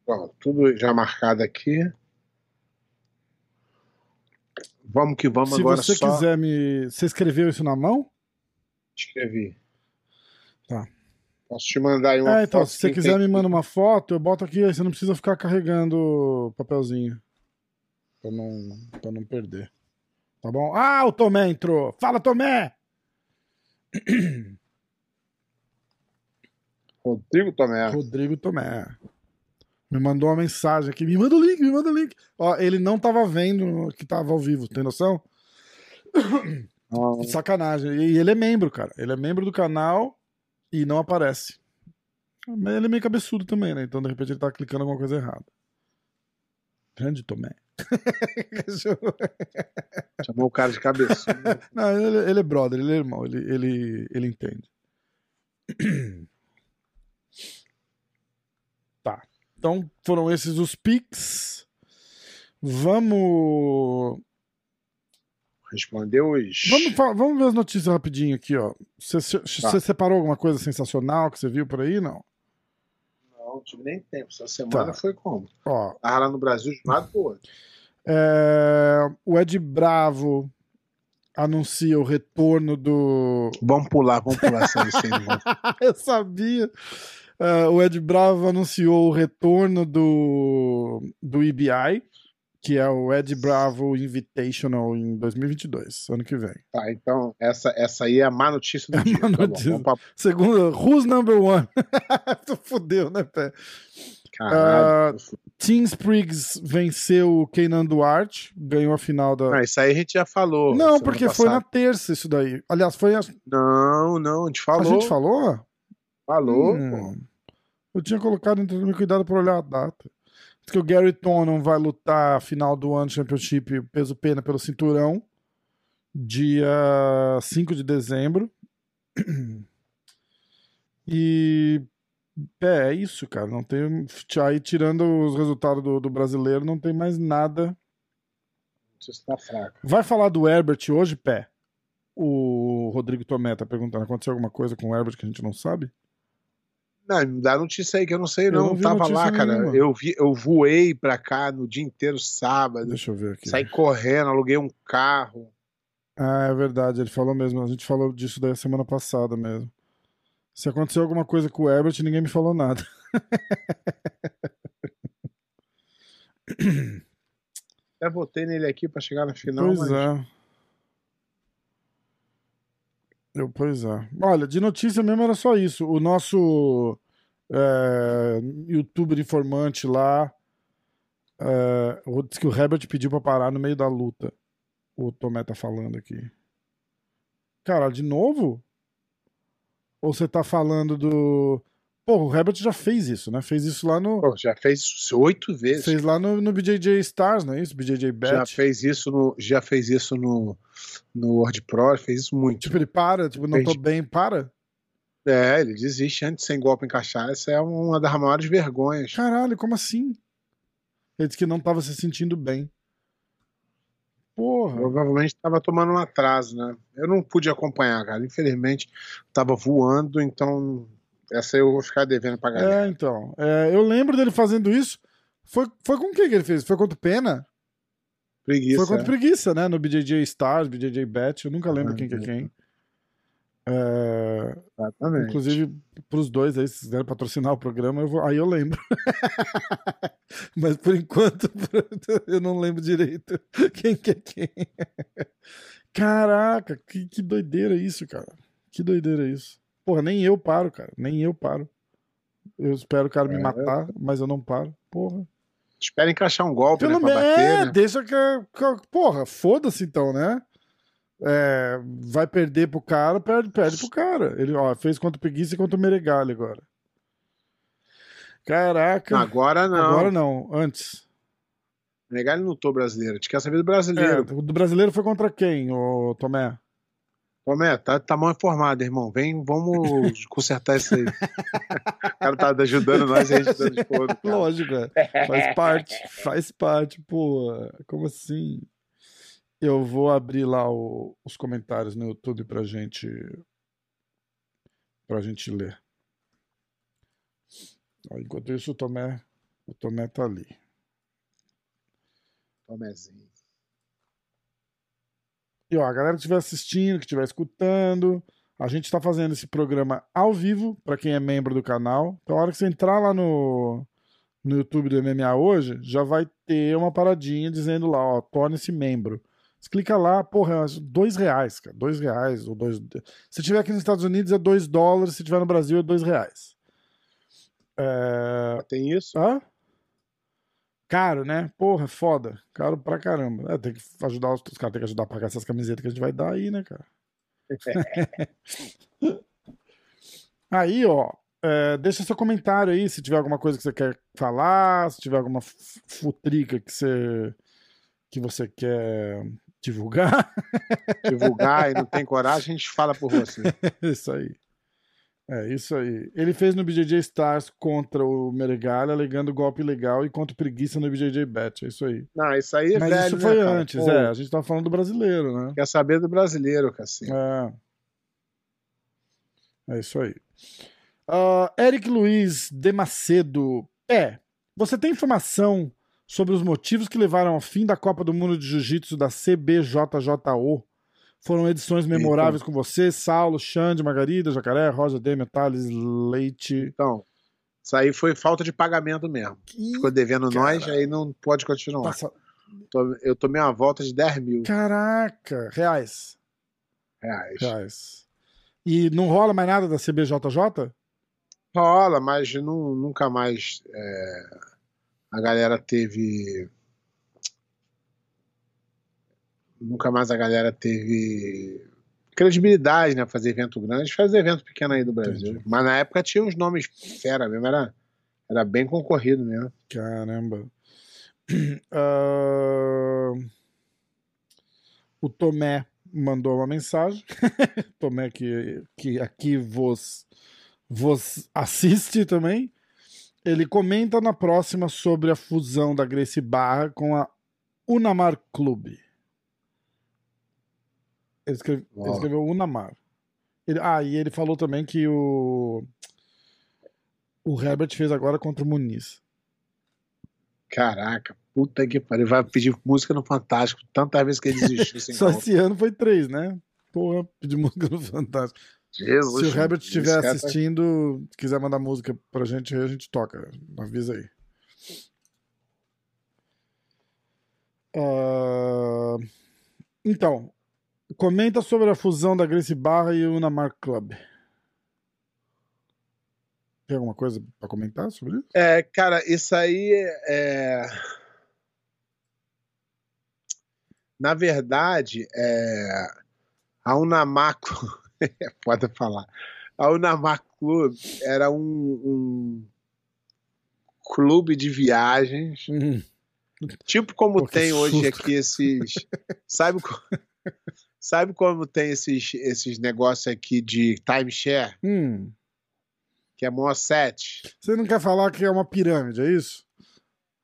Pronto, tudo já marcado aqui. Vamos que vamos Se agora você só quiser me. Você escreveu isso na mão? escrever. Tá. Posso te mandar aí uma É, então, foto se você quiser me manda uma foto, eu boto aqui, aí você não precisa ficar carregando papelzinho. Pra não, pra não perder. Tá bom? Ah, o Tomé entrou! Fala, Tomé! Rodrigo Tomé. Rodrigo Tomé. Me mandou uma mensagem aqui. Me manda o link, me manda o link. Ó, ele não tava vendo que tava ao vivo, tem noção? Ah, Sacanagem. E ele é membro, cara. Ele é membro do canal e não aparece. Mas ele é meio cabeçudo também, né? Então, de repente, ele tá clicando alguma coisa errada. Grande Tomé. chamou o cara de cabeça. não, ele, ele é brother, ele é irmão, ele, ele, ele entende. Tá. Então, foram esses os pics. Vamos. Respondeu os. Vamos, vamos ver as notícias rapidinho aqui, ó. Você, Tá. separou alguma coisa sensacional que você viu por aí? Não. Não, não tive nem tempo. Essa semana Tá. foi como? Ó, Tava lá no Brasil de um lado pro outro. é, o Ed Bravo anuncia o retorno do. Vamos pular, vamos pular essa. Eu sabia. É, o Ed Bravo anunciou o retorno do, do EBI, que é o Ed Bravo Invitational em 2022, ano que vem. Tá, então essa, essa aí é a má notícia do É a dia. má Tá notícia. pra- Segundo, who's number one? tu fudeu, né, Pé? Caralho. Tim Spriggs venceu o Keynan Duarte, ganhou a final da. Ah, isso aí a gente já falou. não, porque foi na terça isso daí. Aliás, foi a, Não, não, a gente a falou. gente falou? Falou, Hum. pô. Eu tinha colocado, então tomei cuidado pra olhar a data. Que o Gary Tonon vai lutar final do One Championship peso pena pelo cinturão, dia 5 de dezembro. E é, é isso, cara. Não tem. Aí, tirando os resultados do, do brasileiro, não tem mais nada. Você tá fraco. Vai falar do Herbert hoje, pé? O Rodrigo Tomé tá perguntando: aconteceu alguma coisa com o Herbert que a gente não sabe? Não, me dá notícia aí que eu não sei, Eu não. não vi Tava lá, cara. nenhuma. Eu, vi, eu voei pra cá no dia inteiro sábado. Deixa eu ver aqui. Saí correndo, aluguei um carro. Ah, é verdade, ele falou mesmo. A gente falou disso daí semana passada mesmo. Se aconteceu alguma coisa com o Herbert, ninguém me falou nada. Até votei nele aqui pra chegar na final, pois mas é. Eu, pois é. Olha, de notícia mesmo era só isso. O nosso é, youtuber informante lá é, disse que o Herbert pediu pra parar no meio da luta. O Tomé tá falando aqui. Cara, de novo? Ou você tá falando do. Pô, o Herbert já fez isso, né? Fez isso lá no. Pô, já fez oito vezes. Fez lá no, no BJJ Stars, não é isso? BJJ já Bet. fez isso no, já fez isso no, no World Pro, fez isso muito. Tipo, ele para, tipo, não tô bem, para. É, ele desiste antes sem golpe encaixar. Essa é uma das maiores vergonhas. Caralho, como assim? Ele disse que não tava se sentindo bem. Porra. Provavelmente estava tomando um atraso, né? Eu não pude acompanhar, cara. Infelizmente, estava voando, então essa eu vou ficar devendo pra galera. É, então. É, eu lembro dele fazendo isso. Foi, foi com quem que ele fez? Foi contra o Pena? Preguiça. foi contra é. Preguiça, né? No BJJ Stars, BJJ Bet. Eu nunca lembro Ah, quem que é é. quem. É, Exatamente. inclusive, pros dois aí, se quiserem patrocinar o programa, eu vou- aí eu lembro. Mas por enquanto, eu não lembro direito quem que é quem. Caraca, que, que doideira isso, cara. Que doideira isso. Porra, nem eu paro, cara. Nem eu paro. Eu espero o cara me É. matar, mas eu não paro. Porra. Espera encaixar um golpe, Pelo né? Pra menos, bater, é, né? deixa que. que- Porra, foda-se então, né? É, vai perder pro cara, perde, perde pro cara. Ele ó, fez contra o Preguiça e contra o Meregali agora. Caraca. Agora não. Agora não, antes. Negar ele lutou brasileiro. A gente quer saber do É, brasileiro. o do brasileiro foi contra quem, o Tomé? Tomé, tá, tá mal informado, irmão. Vem, vamos consertar isso aí. o cara tá ajudando nós e a gente dando do cara. Lógico, é. faz parte, faz parte, pô. Como assim? Eu vou abrir lá o- os comentários no YouTube pra gente pra gente ler. Enquanto isso, o Tomé, o Tomé tá ali. Tomézinho. E ó, a galera que estiver assistindo, que estiver escutando, a gente está fazendo esse programa ao vivo para quem é membro do canal. Então, a hora que você entrar lá no, no YouTube do MMA hoje, já vai ter uma paradinha dizendo lá, ó, torne-se membro. Você clica lá, porra, é dois reais, cara. Dois reais ou dois. Se tiver aqui nos Estados Unidos é dois dólares, se tiver no Brasil é dois reais. É... Tem isso? Hã? Caro, né? Porra, foda. Caro pra caramba. É, tem que ajudar os, os caras, tem que ajudar a pagar essas camisetas que a gente vai dar aí, né, cara? aí, ó. é, deixa seu comentário aí se tiver alguma coisa que você quer falar, se tiver alguma futrica que você que você quer divulgar. Divulgar e não tem coragem, a gente fala por você. isso aí. É, isso aí. Ele fez no BJJ Stars contra o Meregalha, alegando golpe ilegal, e contra Preguiça no BJJ Bet. É isso aí. Não, isso aí é Mas velho, isso né, foi cara? antes, Pô, é. A gente tava falando do brasileiro, né? Quer saber do brasileiro, Cassinho. É. É isso aí. Ah, Eric Luiz de Macedo. É, você tem informação sobre os motivos que levaram ao fim da Copa do Mundo de Jiu-Jitsu da CBJJO? Foram edições memoráveis com você, Saulo, Xande, Margarida, Jacaré, Rosa, Demian, Thales, Leite. Então, isso aí foi falta de pagamento mesmo. Ficou devendo nós, aí não pode continuar. Passa- Eu tomei uma volta de 10 mil Caraca, reais. reais. reais. E não rola mais nada da CBJJ? Rola, mas nu- nunca mais é, a galera teve. Nunca mais a galera teve credibilidade, né? Fazer evento grande, fazer evento pequeno aí do Brasil. Entendi. Mas na época tinha uns nomes fera mesmo, era, era bem concorrido mesmo. Caramba. Ah, O Tomé mandou uma mensagem. Tomé que, que aqui vos, vos assiste também. Ele comenta na próxima sobre a fusão da Gracie Barra com a Unamar Clube. Ele, escreve- ele escreveu Unamar. Ele- ah, e ele falou também que o o Herbert fez agora contra o Muniz. Caraca, puta que pariu. Vai pedir música no Fantástico tantas vezes que ele desistiu Só conta. esse ano foi três, né? Porra, pedir música no Fantástico. Jesus, Se o Herbert estiver tá- assistindo, quiser mandar música pra gente, aí a gente toca. Avisa aí. Ah, Então, comenta sobre a fusão da Gracie Barra e o Unamar Club. Tem alguma coisa pra comentar sobre isso? É, cara, isso aí é. Na verdade, é... a Unamaco. é foda falar. A Unamaco Club era um, um clube de viagens, Hum, tipo como Pô, tem hoje aqui esses. Sabe, Sabe como tem esses, esses negócios aqui de timeshare, hum. que é mó sete? Você não quer falar que é uma pirâmide, é isso?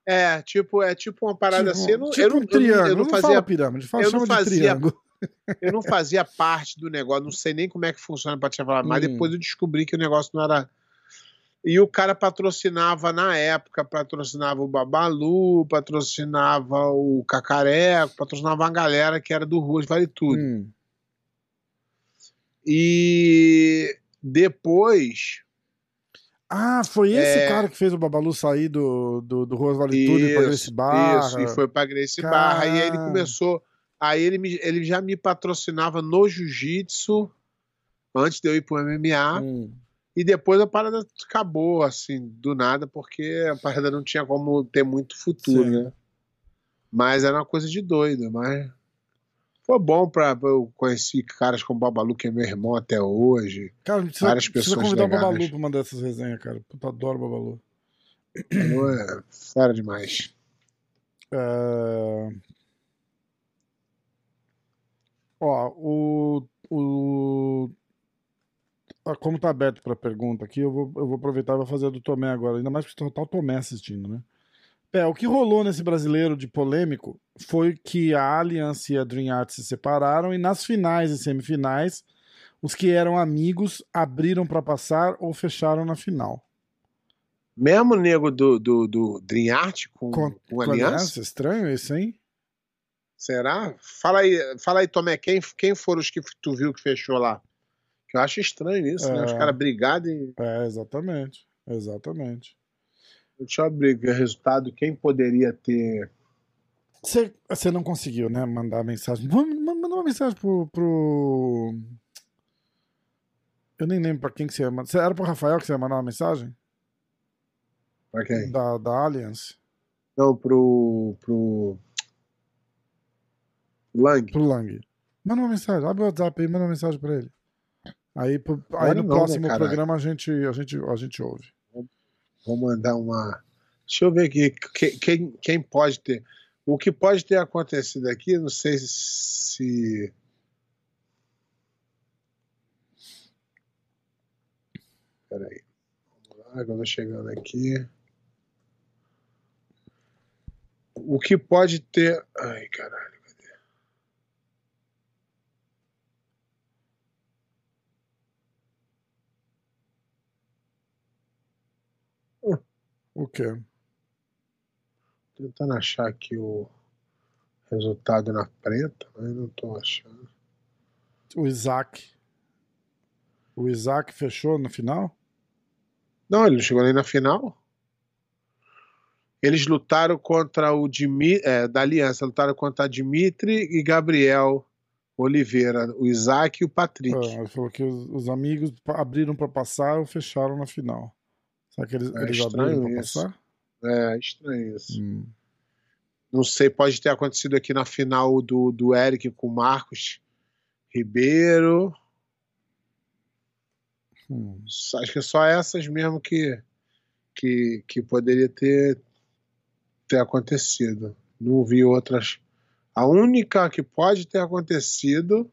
É, tipo, é tipo uma parada tipo, assim. Eu não, tipo eu não, um triângulo. eu não, não fazia fala pirâmide, fala, eu não fazia- triângulo. Eu não fazia parte do negócio, não sei nem como é que funciona pra te falar, mas Hum. depois eu descobri que o negócio não era. E o cara patrocinava na época, patrocinava o Babalu, patrocinava o Cacareco, patrocinava uma galera que era do Ruas Vale Tudo. Hum. E depois. Ah, foi esse É. cara que fez o Babalu sair do, do, do Ruas Vale Tudo e pra Gracie Isso, Barra. isso, e foi pra Gracie Barra. E aí ele começou. Aí ele, me- ele já me patrocinava no jiu-jitsu, antes de eu ir pro MMA. Hum. E depois a parada acabou, assim, do nada, porque a parada não tinha como ter muito futuro, Sim. né? Mas era uma coisa de doido, mas foi bom pra. Eu conheci caras como o Babalu, que é meu irmão até hoje. Cara, precisa, Várias precisa pessoas convidar o legais. Babalu pra mandar essas resenhas, cara. Puta, adoro o Babalu. É fera demais. É... Ó, o, o... ah, Como tá aberto pra pergunta aqui, eu vou, eu vou aproveitar e vou fazer a do Tomé agora. Ainda mais porque tá o Tomé assistindo, né? É, o que rolou nesse brasileiro de polêmico foi que a Allianz e a Dream Art se separaram e nas finais e semifinais, os que eram amigos abriram pra passar ou fecharam na final. Mesmo o nego do, do, do Dream Art com, Com, com, aliança? aliança? Estranho esse, hein? Será? Fala aí, fala aí, Tomé, quem, quem foram os que tu viu que fechou lá? Eu acho estranho isso, né? Os É. caras brigados e É, exatamente. Exatamente. deixa eu abrir o resultado, quem poderia ter. Você, não conseguiu, né? Mandar mensagem. Manda uma mensagem pro, pro. Eu nem lembro pra quem que você ia mandar. Era pro Rafael que você ia mandar uma mensagem? Pra quem? Da, da Allianz? Não, pro. pro. Lang. Pro Lang. Manda uma mensagem. Abre o WhatsApp aí, manda uma mensagem pra ele. Aí, pro- aí no não, né, próximo caralho? programa a gente, a, gente, a gente ouve. Vou mandar uma. Deixa eu ver aqui. Quem, quem, quem pode ter. O que pode ter acontecido aqui, não sei se. Peraí. Vamos lá, que eu tô chegando aqui. O que pode ter. Ai, caralho. O quê? Tentando achar aqui o resultado na preta, mas não tô achando. O Isaac. O Isaac fechou no final? Não, ele não chegou nem na final. Eles lutaram contra o Dimi, é, da Aliança, lutaram contra Dimitri e Gabriel Oliveira, o Isaac e o Patrick. Ah, ele falou que os, os amigos abriram pra passar ou fecharam na final. Será que eles, É eles estranho abriram pra isso. passar? É estranho isso. Hum. Não sei, pode ter acontecido aqui na final do, do Eric com o Marcos Ribeiro. Hum. Acho que é só essas mesmo que, que, que poderia ter, ter acontecido. Não vi outras. A única que pode ter acontecido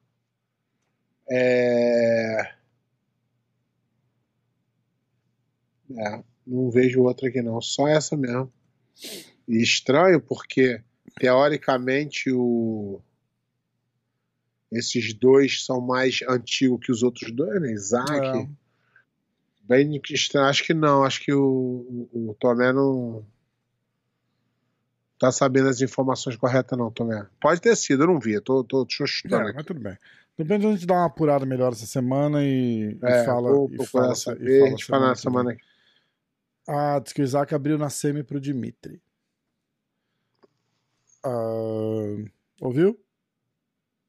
é. É, não vejo outra aqui não, só essa mesmo. E estranho porque, teoricamente, o... esses dois são mais antigos que os outros dois, né? Isaac. É. Bem estranho. Acho que não, acho que o, o, o Tomé não tá sabendo as informações corretas, não, Tomé. Pode ter sido, eu não vi, eu tô, tô chutando É, mas tudo bem. Depende a gente dar uma apurada melhor essa semana e, e É, fala. vou e procurar fala, saber, e a fala gente fala na que semana vem. Ah, diz que o Isaac abriu na semi pro Dimitri. Ah, ouviu?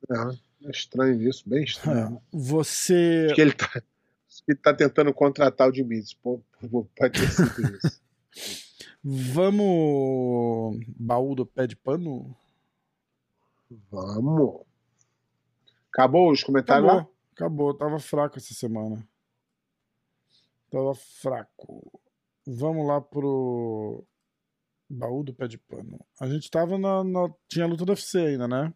É, é estranho isso, bem estranho. É. Você. Acho que ele tá, ele tá tentando contratar o Dimitri. Pô, pode ter sido isso. Vamos. Baú do pé de pano? Vamos. Acabou os comentários lá? Acabou. Acabou. Tava fraco essa semana. Tava fraco. Vamos lá pro. Baú do pé de pano. A gente tava na. na- Tinha a luta do UFC ainda, né?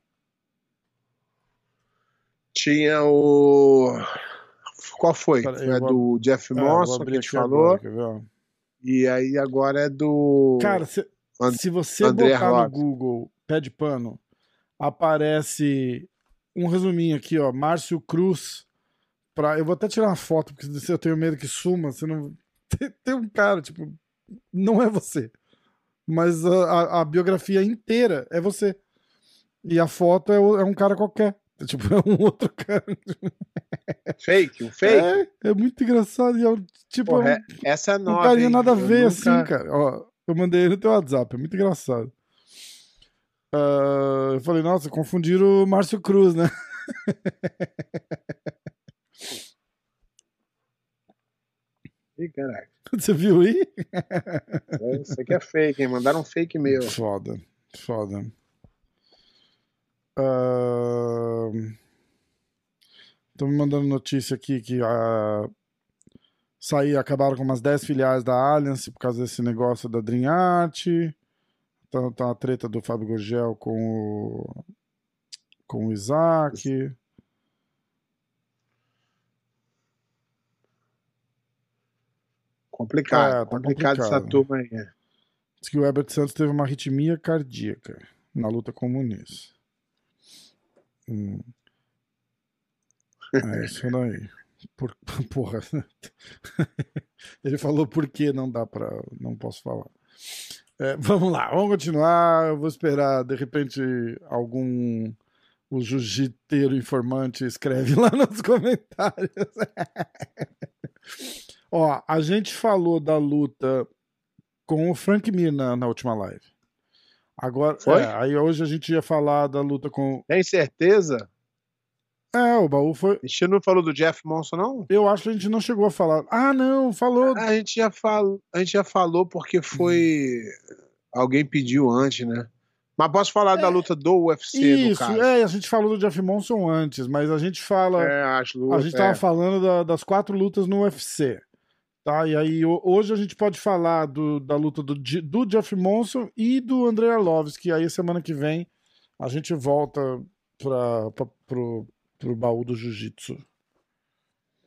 Tinha o. Qual foi? Pera, vou- do Jeff É, vou Monson que a gente falou. agora? E aí agora é do. Cara, se, And- se você André botar no Arlovski. Google pé de pano, aparece um resuminho aqui, ó. Márcio Cruz. Pra... Eu vou até tirar uma foto, porque eu tenho medo que suma. Você não... tem, tem um cara, tipo, não é você. Mas a, a- a biografia inteira é você. E a foto é, o- é um cara qualquer. Tipo, é um outro cara. Fake, um fake? É, é muito engraçado. E é tipo, Porra, é um- é- essa é não nova. carinha hein? nada a ver, nunca- assim, cara. Ó, eu mandei ele no teu WhatsApp, é muito engraçado. Ah, eu falei, nossa, confundiram o Márcio Cruz, né? Ih, caraca. Você viu aí? É, Isso aqui é fake, hein? Mandaram um fake meu. Foda, foda. Estão me mandando notícia aqui que a sair acabaram com umas 10 filiais da Allianz por causa desse negócio da Dream Art. Tá, tá a treta do Fábio Gurgel com o, com o Isaac. Complicado. É, tá complicado, essa complicado. turma aí. Diz que o Herbert Santos teve uma arritmia cardíaca na luta com o Muniz. Hum. É isso daí. Por, porra. Ele falou por que não dá pra. Não posso falar. É, vamos lá, vamos continuar. Eu vou esperar, de repente, algum. O jiu-jiteiro informante escreve lá nos comentários. Ó, a gente falou da luta com o Frank Mir na, na última live. Agora, Foi? é, aí hoje a gente ia falar da luta com. Tem certeza? É, o baú foi. A gente não falou do Jeff Monson, não? Eu acho que a gente não chegou a falar. Ah, não, falou. A gente já falou, a gente já falou porque foi. Alguém pediu antes, né? Mas posso falar da luta do UFC, no Isso, caso. é, a gente falou do Jeff Monson antes, mas a gente fala. É, as a gente tava é. falando da- das quatro lutas no UFC. Tá? E aí, ho- hoje a gente pode falar do- da luta do, do Jeff Monson e do André Arlovski. Aí, semana que vem, a gente volta pra, pra, pro, pro baú do Jiu-Jitsu.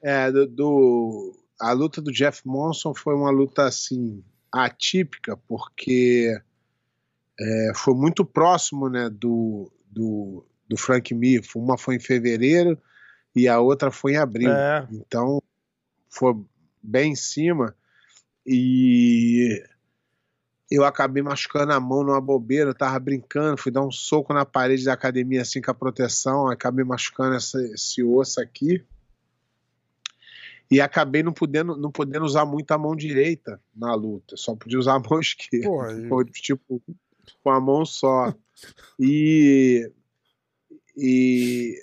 É, do, do- a luta do Jeff Monson foi uma luta assim atípica porque é, foi muito próximo, né, do, do, do Frank Mir. Uma foi em fevereiro e a outra foi em abril. É, Então foi bem em cima e eu acabei machucando a mão numa bobeira, eu tava brincando, fui dar um soco na parede da academia assim com a proteção, acabei machucando essa- esse osso aqui e acabei não podendo, não podendo usar muito a mão direita na luta, só podia usar a mão esquerda. pô, tipo com a mão só. E, e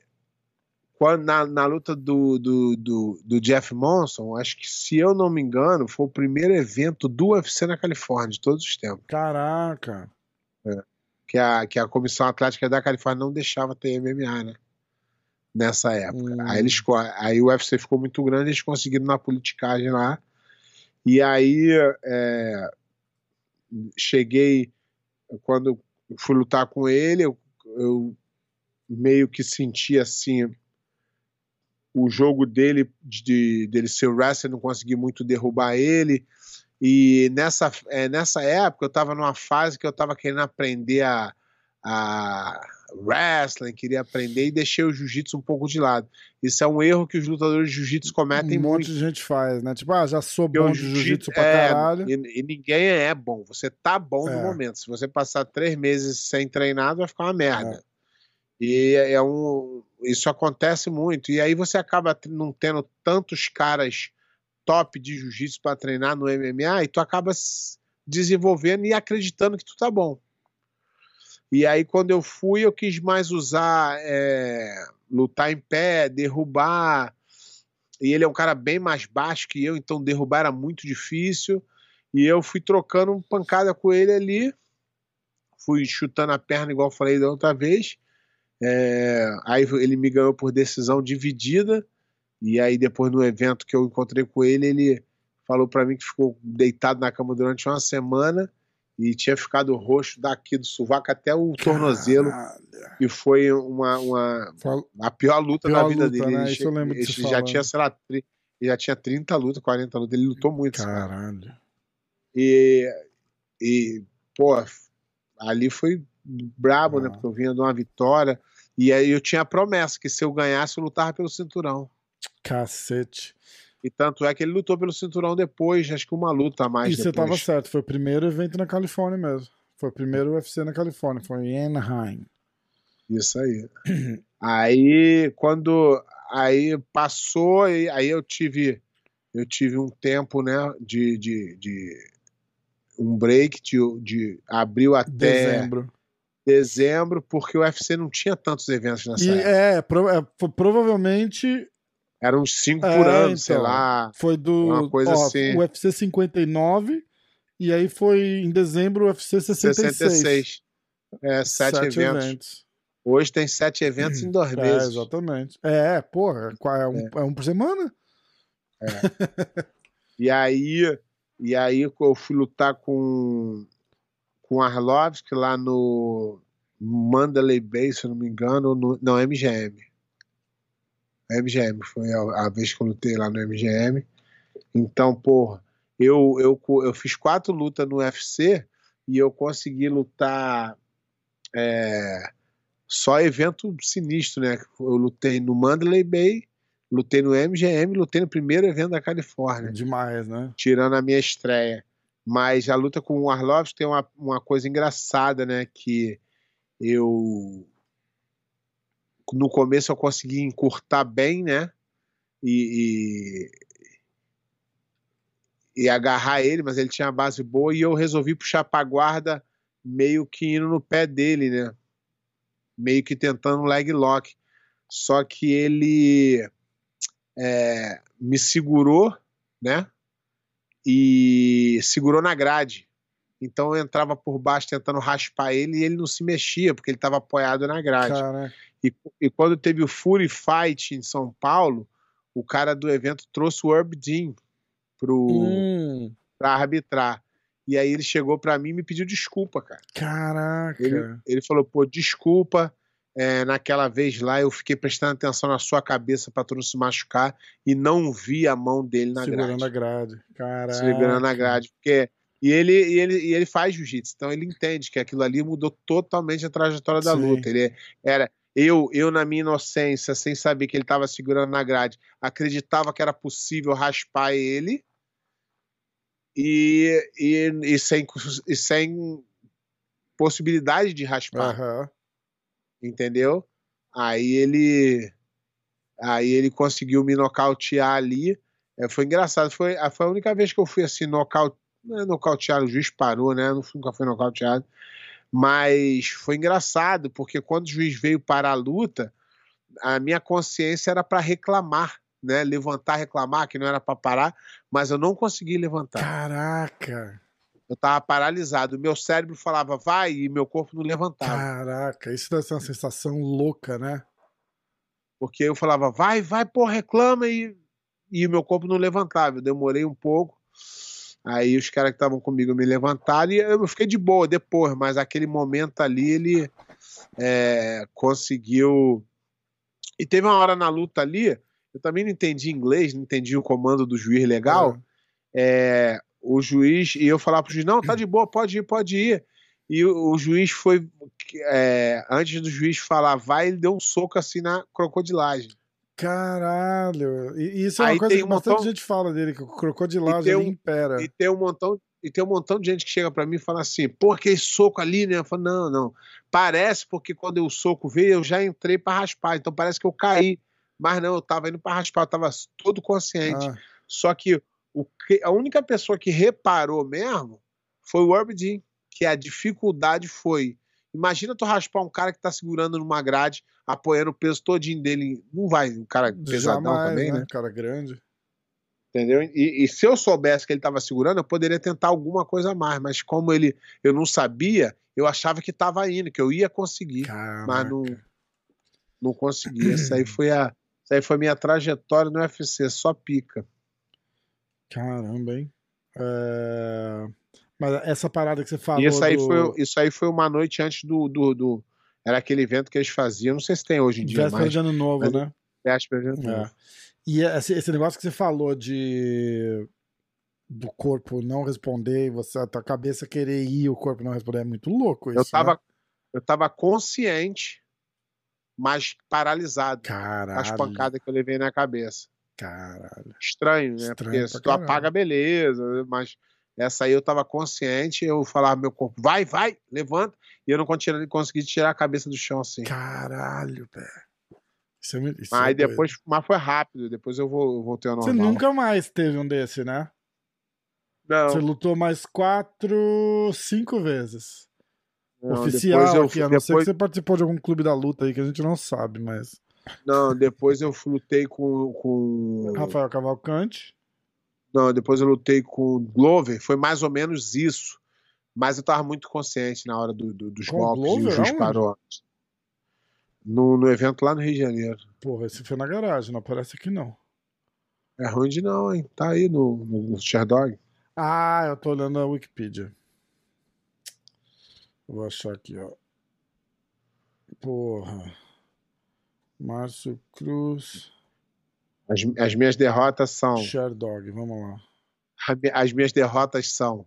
na, na luta do, do, do, do Jeff Monson, acho que, se eu não me engano, foi o primeiro evento do UFC na Califórnia, de todos os tempos. Caraca. Que a, que a Comissão Atlética da Califórnia não deixava ter MMA, né? Nessa época. Hum. Aí, eles, aí o UFC ficou muito grande, eles conseguiram na politicagem lá. E aí é, cheguei, quando fui lutar com ele, eu, eu meio que senti assim o jogo dele de dele ser wrestler, não consegui muito derrubar ele. E nessa, é, nessa época eu tava numa fase que eu tava querendo aprender a, a wrestling, queria aprender e deixei o jiu-jitsu um pouco de lado. Isso é um erro que os lutadores de jiu-jitsu cometem Um muito. monte de gente faz, né? Tipo, ah, já sou Porque bom o de jiu-jitsu pra é, caralho. E, e ninguém é bom. Você tá bom no É. momento. Se você passar três meses sem treinar, vai ficar uma merda. É. E é um. Isso acontece muito. E aí você acaba não tendo tantos caras top de jiu-jitsu para treinar no MMA e tu acaba desenvolvendo e acreditando que tu tá bom. E aí, quando eu fui, eu quis mais usar é, lutar em pé, derrubar. E ele é um cara bem mais baixo que eu, então derrubar era muito difícil. E eu fui trocando pancada com ele ali. Fui chutando a perna, igual eu falei da outra vez. É, aí ele me ganhou por decisão dividida. E aí, depois no evento que eu encontrei com ele, ele falou pra mim que ficou deitado na cama durante uma semana e tinha ficado roxo daqui do sovaco até o tornozelo. Caralho. E foi uma, uma, a pior luta Pior da vida luta, dele. né? Ele, Isso eu lembro de ele você já tinha, sei lá, ele já tinha 30 lutas, 40 lutas. Ele lutou muito. esse cara. Caralho. E, e, pô, ali foi brabo, né? Ah. Porque eu vinha de uma vitória. E aí eu tinha a promessa que se eu ganhasse, eu lutava pelo cinturão. Cacete. E tanto é que ele lutou pelo cinturão depois, acho que uma luta a mais E você depois. tava certo, foi o primeiro evento na Califórnia mesmo. Foi o primeiro UFC na Califórnia, foi em Anaheim. Isso aí. aí quando aí passou, aí eu tive eu tive um tempo, né, de, de, de um break de, de abril até Dezembro. Dezembro, porque o UFC não tinha tantos eventos nessa E época. é, pro- é, provavelmente Eram uns cinco É, por ano, sei então. lá. foi do Uma coisa ó, assim. o UFC 59 e aí foi em dezembro o UFC 66. 66. É, sete, eventos. Hoje tem sete eventos em dois É, meses. exatamente. É, porra, é um, é um por semana? E aí, e aí eu fui lutar com com Arlovski lá no Mandalay Bay, se eu não me engano, no, não, MGM. MGM, foi a, a vez que eu lutei lá no MGM. Então, porra, eu, eu, eu fiz quatro lutas no UFC e eu consegui lutar é, só evento sinistro, né? Eu lutei no Mandalay Bay, lutei no MGM, lutei no primeiro evento da Califórnia Demais, né? tirando a minha estreia. Mas a luta com o Arlovski tem uma, uma coisa engraçada, né? Que eu. No começo eu consegui encurtar bem, né? E, e, e agarrar ele, mas ele tinha a base boa e eu resolvi puxar pra guarda meio que indo no pé dele, né? Meio que tentando um leg lock. Só que ele é, me segurou, né? E segurou na grade. Então eu entrava por baixo tentando raspar ele e ele não se mexia, porque ele estava apoiado na grade. E, e quando teve o Fury Fight em São Paulo, o cara do evento trouxe o Herb Dean pro, hum, pra arbitrar. E aí ele chegou pra mim e me pediu desculpa, cara. caraca. Ele, ele falou, pô, desculpa, é, naquela vez lá eu fiquei prestando atenção na sua cabeça pra tu não se machucar e não vi a mão dele na segurando grade. a grade. Caraca. segurando a grade. Porque, e, ele, e, ele, e ele faz jiu-jitsu, então ele entende que aquilo ali mudou totalmente a trajetória da Sim. luta. Ele era. Eu, eu, na minha inocência, sem saber que ele estava segurando na grade, acreditava que era possível raspar ele e, e, e, sem, e sem possibilidade de raspar Aham. Entendeu? Aí ele aí ele conseguiu me nocautear ali. É, foi engraçado, foi, a- foi a única vez que eu fui assim nocaute, é nocauteado, o juiz parou, né? Fui- nunca fui nocauteado. Mas foi engraçado, porque quando o juiz veio parar a luta, a minha consciência era para reclamar, né? Levantar, reclamar, que não era para parar, mas eu não consegui levantar. Caraca! Eu tava paralisado. Meu cérebro falava, vai, e meu corpo não levantava. Caraca, isso deve ser uma sensação louca, né? Porque eu falava, vai, vai, pô, reclama, e, e o meu corpo não levantava. Eu demorei um pouco. Aí os caras que estavam comigo me levantaram e eu fiquei de boa depois, mas aquele momento ali ele é, conseguiu. E teve uma hora na luta ali, eu também não entendi inglês, não entendi o comando do juiz legal. É, o juiz, e eu falava pro juiz: não, tá de boa, pode ir, pode ir. E o, o juiz foi. É, antes do juiz falar vai, ele deu um soco assim na crocodilagem. Caralho. E isso é uma Aí coisa que um bastante montão- gente fala dele, que o crocodilagem E um- impera. E tem um montão, e tem um montão de gente que chega pra mim e fala assim, pô, aquele soco ali, né? Eu falo, não, não. Parece porque quando o soco veio, eu já entrei pra raspar. Então parece que eu caí. Mas não, eu tava indo pra raspar, eu tava todo consciente. Ah, Só que, o que a única pessoa que reparou mesmo foi o Herb Dean, que a dificuldade foi. Imagina tu raspar um cara que tá segurando numa grade, apoiando o peso todinho dele. Não vai, um cara pesadão jamais, também, né? né? Cara grande. Entendeu? E, e se eu soubesse que ele estava segurando, eu poderia tentar alguma coisa a mais. Mas como ele, eu não sabia, eu achava que estava indo, que eu ia conseguir, Caraca. mas não, não consegui. Essa aí foi a, essa aí foi a minha trajetória no UFC, só pica. Caramba, hein? É, Mas essa parada que você falou. Isso aí, do... foi, isso aí foi uma noite antes do, do, do- Era aquele evento que eles faziam, não sei se tem hoje em dia, Véspera mas de ano novo, mas- né? véspera de ano É. novo. E esse, esse negócio que você falou de do corpo não responder e você a tua cabeça querer ir e o corpo não responder é muito louco isso. Eu tava, né? eu tava consciente, mas paralisado. com As Caralho. pancadas que eu levei na cabeça. Caralho. estranho, né? Estranho Porque se tu apaga, beleza, mas essa aí eu tava consciente, eu falava meu corpo, vai, vai, levanta, e eu não consegui, tirar a cabeça do chão assim. Caralho, velho. Isso é, isso Mas é aí doido. depois, mas foi rápido, depois eu, vou, eu voltei ao Você normal. nunca mais teve um desse, né? Não, Você lutou mais quatro, cinco vezes. não, Oficial depois eu, aqui, a não ser que depois, você participou de algum clube da luta aí que a gente não sabe, mas. Não, depois eu lutei com, com Rafael Cavalcante. não, depois eu lutei com o Glover, foi mais ou menos isso, mas eu tava muito consciente na hora do, do- dos Com golpes e Glover? juiz Aonde? parou. No, no evento lá no Rio de Janeiro. Porra, esse foi na garagem, não aparece aqui não. É ruim de não, hein? Tá aí no, no, no Sherdog. Ah, eu tô olhando a Wikipedia. Vou achar aqui, ó. Porra. Márcio Cruz. As, as minhas derrotas são. Sherdog, vamos lá. As minhas derrotas são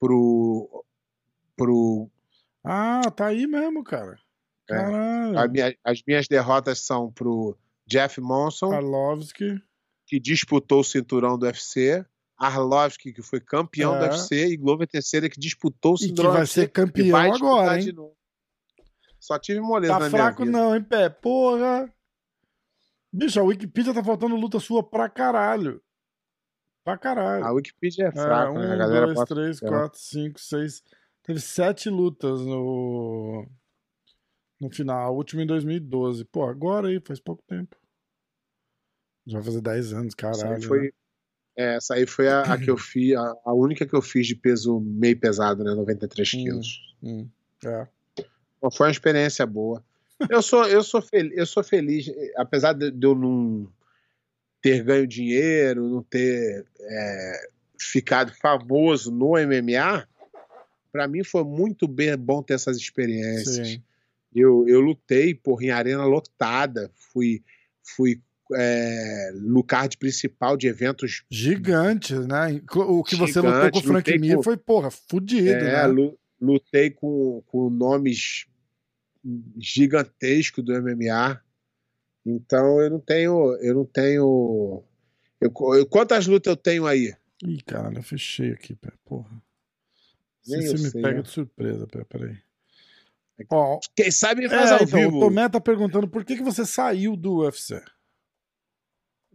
pro. pro Ah, tá aí mesmo, cara. É. Caralho. minha- as minhas derrotas são pro Jeff Monson, Arlovski. que disputou o cinturão do UFC. Arlovski, que foi campeão É. do UFC. E Glover Terceira, que disputou o E que cinturão vai ser campeão vai agora, hein? Só tive moleza Tá na fraco minha vida. não, hein, pé? Porra. Bicho, a Wikipedia tá faltando luta sua pra caralho. Pra caralho. A Wikipedia é É, fraca, um, né? A galera dois, bota- três, é. quatro, cinco, seis. Teve sete lutas no. No final. A última em 2012. Pô, agora aí, faz pouco tempo. Já vai fazer 10 anos, Essa aí caralho. né? foi, é, essa aí foi a, a que eu fiz, a, a única que eu fiz de peso meio pesado, né? 93 Hum. quilos. Hum, é. Foi uma experiência boa. Eu sou, eu sou, fel, eu sou feliz, apesar de de eu não ter ganho dinheiro, não ter é, ficado famoso no MMA, para mim foi muito bem, bom ter essas experiências. Sim. Eu, eu lutei porra, em arena lotada, fui, fui é, card principal de eventos Gigante, né? O que você Gigante, lutou com o Frank Mir foi, porra, fudido, É, né? lu- lutei com, com nomes gigantescos do MMA. Então eu não tenho. Eu não tenho. eu- eu- quantas lutas eu tenho aí? Ih, caralho, eu fechei aqui, pé. Porra. Nem Se você me sei, pega né? de surpresa, pé, peraí. Ó, Quem sabe me faz é, ao então, o vivo. Tomé tá perguntando por que, que você saiu do UFC.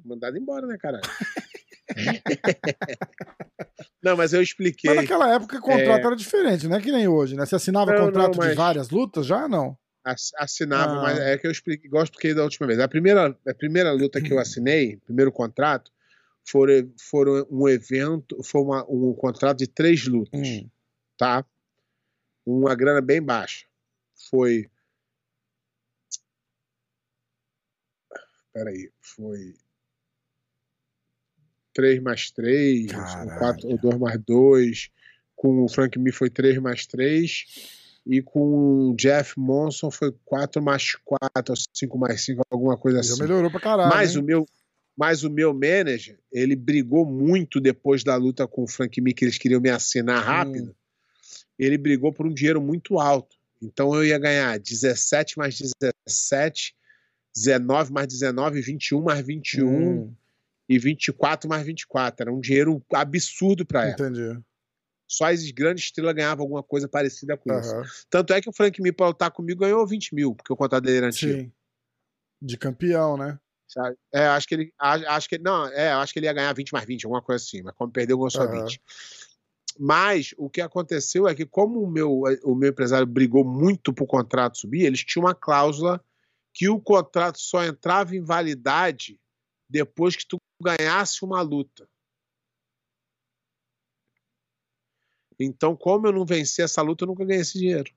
Mandado embora, né, caralho? não, mas eu expliquei. Mas naquela época o contrato era diferente, não é que nem hoje, né? Você assinava Não, contrato não, de mas- várias lutas já? Não. Ass- Assinava, Ah. mas é que eu expliquei, eu expliquei da última vez. A primeira, a primeira luta que eu assinei, primeiro contrato, foram, foram um evento, foi uma- um contrato de três lutas, Hum. tá? Uma grana bem baixa. Foi. Peraí, foi. 3 mais 3, Caraca. 4 ou 2 mais 2. Com o Frank Me foi 3 mais 3. E com o Jeff Monson foi 4 mais 4, ou 5 mais 5, alguma coisa Já assim. melhorou pra caralho. Mas hein? o meu, mas o meu manager, ele brigou muito depois da luta com o Frank Me, que eles queriam me assinar rápido. Ele brigou por um dinheiro muito alto. Então eu ia ganhar 17 mais 17, 19 mais 19, 21 mais 21 Hum, e 24 mais 24. Era um dinheiro absurdo pra ela. entendi. Só as grandes estrelas ganhavam alguma coisa parecida com isso. Aham. Tanto é que o Frank Me, pra lutar comigo, ganhou 20 mil, porque o contrato dele era antigo. Sim. De campeão, né? Sabe? É, acho que ele. Acho que, não, é, acho que ele ia ganhar 20 mais 20, alguma coisa assim, mas como perdeu, ganhou só Aham. 20. Mas o que aconteceu é que, como o meu, o meu empresário brigou muito pro contrato subir, eles tinham uma cláusula que o contrato só entrava em validade depois que tu ganhasse uma luta. Então, como eu não venci essa luta, eu nunca ganhei esse dinheiro.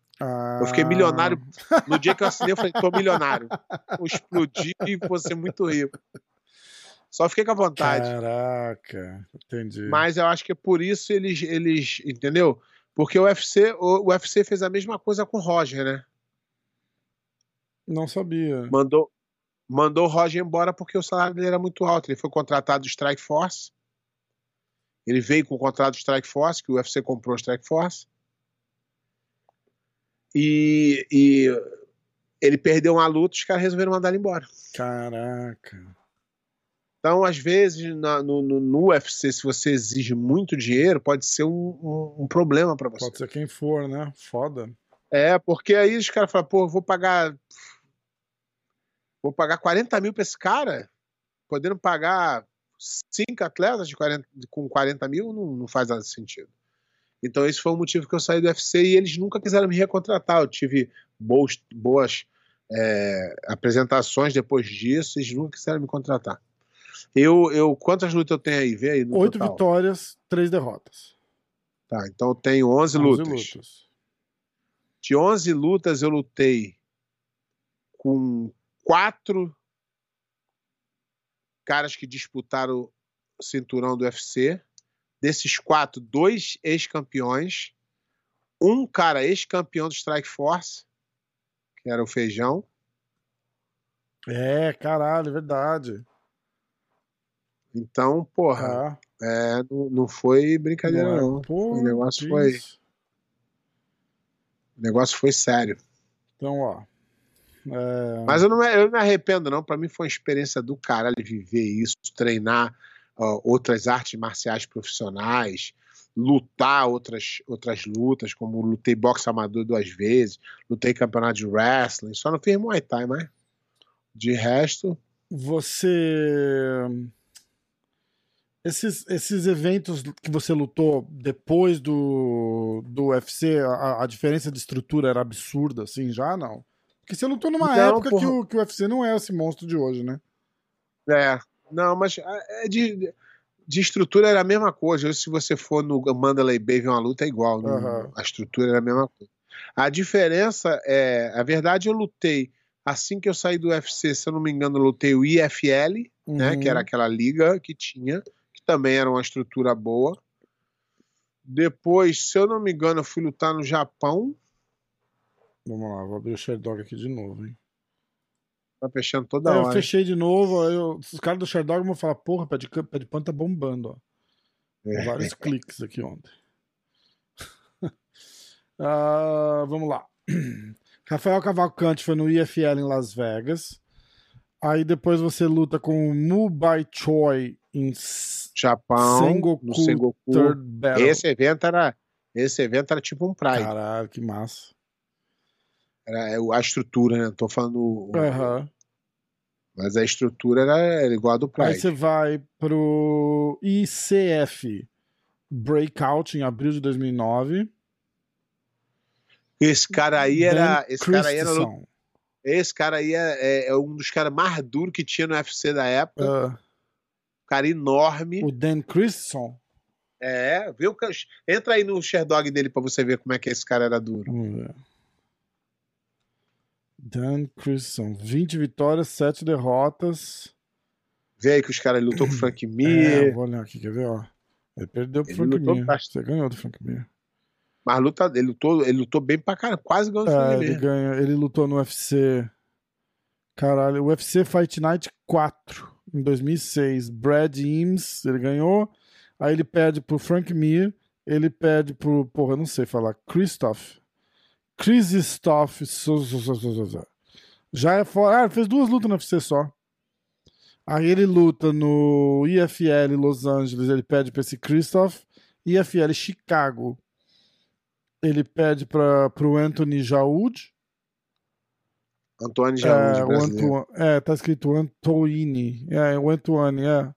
Eu fiquei Ah, milionário. No dia que eu assinei, eu falei, tô milionário. Vou explodir e vou ser muito rico. Só fiquei com a vontade. Caraca, entendi. Mas eu acho que é por isso eles, eles entendeu? Porque o UFC, o UFC fez a mesma coisa com o Roger, né? Não sabia. Mandou, mandou o Roger embora porque o salário dele era muito alto. Ele foi contratado do Strike Force. Ele veio com o contrato do Strike Force, que o UFC comprou o Strike Force. E, e ele perdeu uma luta, os caras resolveram mandar ele embora. Caraca. Então, às vezes, na- no, no, no UFC, se você exige muito dinheiro, pode ser um, um, um problema para você. Pode ser quem for, né? Foda. É, porque aí os caras falam, pô, eu vou pagar. Vou pagar 40 mil pra esse cara, podendo pagar cinco atletas de 40, com 40 mil, não, não faz nada sentido. Então, esse foi o motivo que eu saí do UFC e eles nunca quiseram me recontratar. Eu tive boas, boas é, apresentações depois disso, eles nunca quiseram me contratar. Eu, eu, quantas lutas eu tenho aí? Vê aí no Oito total. vitórias, três derrotas. Tá, então eu tenho 11 11 lutas. lutas. De 11 lutas eu lutei com quatro caras que disputaram o cinturão do UFC. Desses quatro, dois ex-campeões. Um cara ex-campeão do Strike Force, que era o Feijão. É, caralho, é verdade. Então, porra, Ah, é, não, não foi brincadeira, não é? não. Pô, O negócio foi-. O negócio foi sério. Então, ó. É, Mas eu não, me- eu não me arrependo, não. Pra mim foi uma experiência do caralho viver isso, treinar ó, outras artes marciais profissionais, lutar outras, outras lutas, como lutei boxe amador duas vezes, lutei campeonato de wrestling, só não fiz Muay Thai, mas de resto, Você. Esses, esses eventos que você lutou depois do, do UFC, a, a diferença de estrutura era absurda, assim, já não? Porque você lutou numa Não, época que porra. o, que o UFC não é esse monstro de hoje, né? é, não, mas é de, de estrutura era a mesma coisa. Hoje, se você for no Mandalay Bay ver uma luta, é igual. não- Aham. A estrutura era a mesma coisa. A diferença é, a verdade, eu lutei assim que eu saí do UFC, se eu não me engano, eu lutei o IFL, né, Uhum. que era aquela liga que tinha, que também era uma estrutura boa. Depois, se eu não me engano, eu fui lutar no Japão, Vamos lá, vou abrir o Sherdog aqui de novo, hein? tá fechando toda É, eu hora. fechei de novo, eu- os caras do Sherdog vão falar, porra, pé de, pé de pano tá bombando, ó. É. Vários cliques aqui ontem. Ah, vamos lá. Rafael Cavalcante foi no IFL em Las Vegas. Aí depois você luta com o Mubai Choi em Japão, Sengoku no Sengoku. Esse evento era esse evento era tipo um Pride. Caralho, que massa. Era a estrutura, né? Não tô falando Aham. mas a estrutura era, era igual a do Aí Pride. você vai pro ICF Breakout em abril de 2009. Esse cara aí era, Dan esse cara aí era Christensen. Esse cara aí é, é- é um dos caras mais duros que tinha no UFC da época. Um cara enorme. o Dan Christensen. É, ca- entra aí no Sherdog dele pra você ver como é que esse cara era duro. Vamos ver. Dan Christensen. 20 vitórias, 7 derrotas. Vê aí que os caras lutou com o Frank É, Mir. vou olhar aqui, quer ver? Ó. Ele perdeu pro Ele Frank Mir. bastante. Você ganhou do Frank Mir. Mas luta, ele, lutou, ele lutou bem pra caramba, quase ganhou do É, Frank ele, Mir. ganha, ele lutou no UFC. Caralho, UFC Fight Night 4, em 2006. Brad Eames, ele ganhou. Aí ele perde pro Frank Mir. Ele perde pro. Porra, eu não sei falar. Christoph. Krzysztof. Já é fora. Ah, fez duas lutas no UFC só. Aí ele luta no IFL Los Angeles. Ele perde pra esse Christoph. IFL Chicago. Ele perde pra, pro Anthony Jaud. Antônio Jaúde, É, o brasileiro. Antoine, é, tá escrito Antoine. É, o Antoine, é.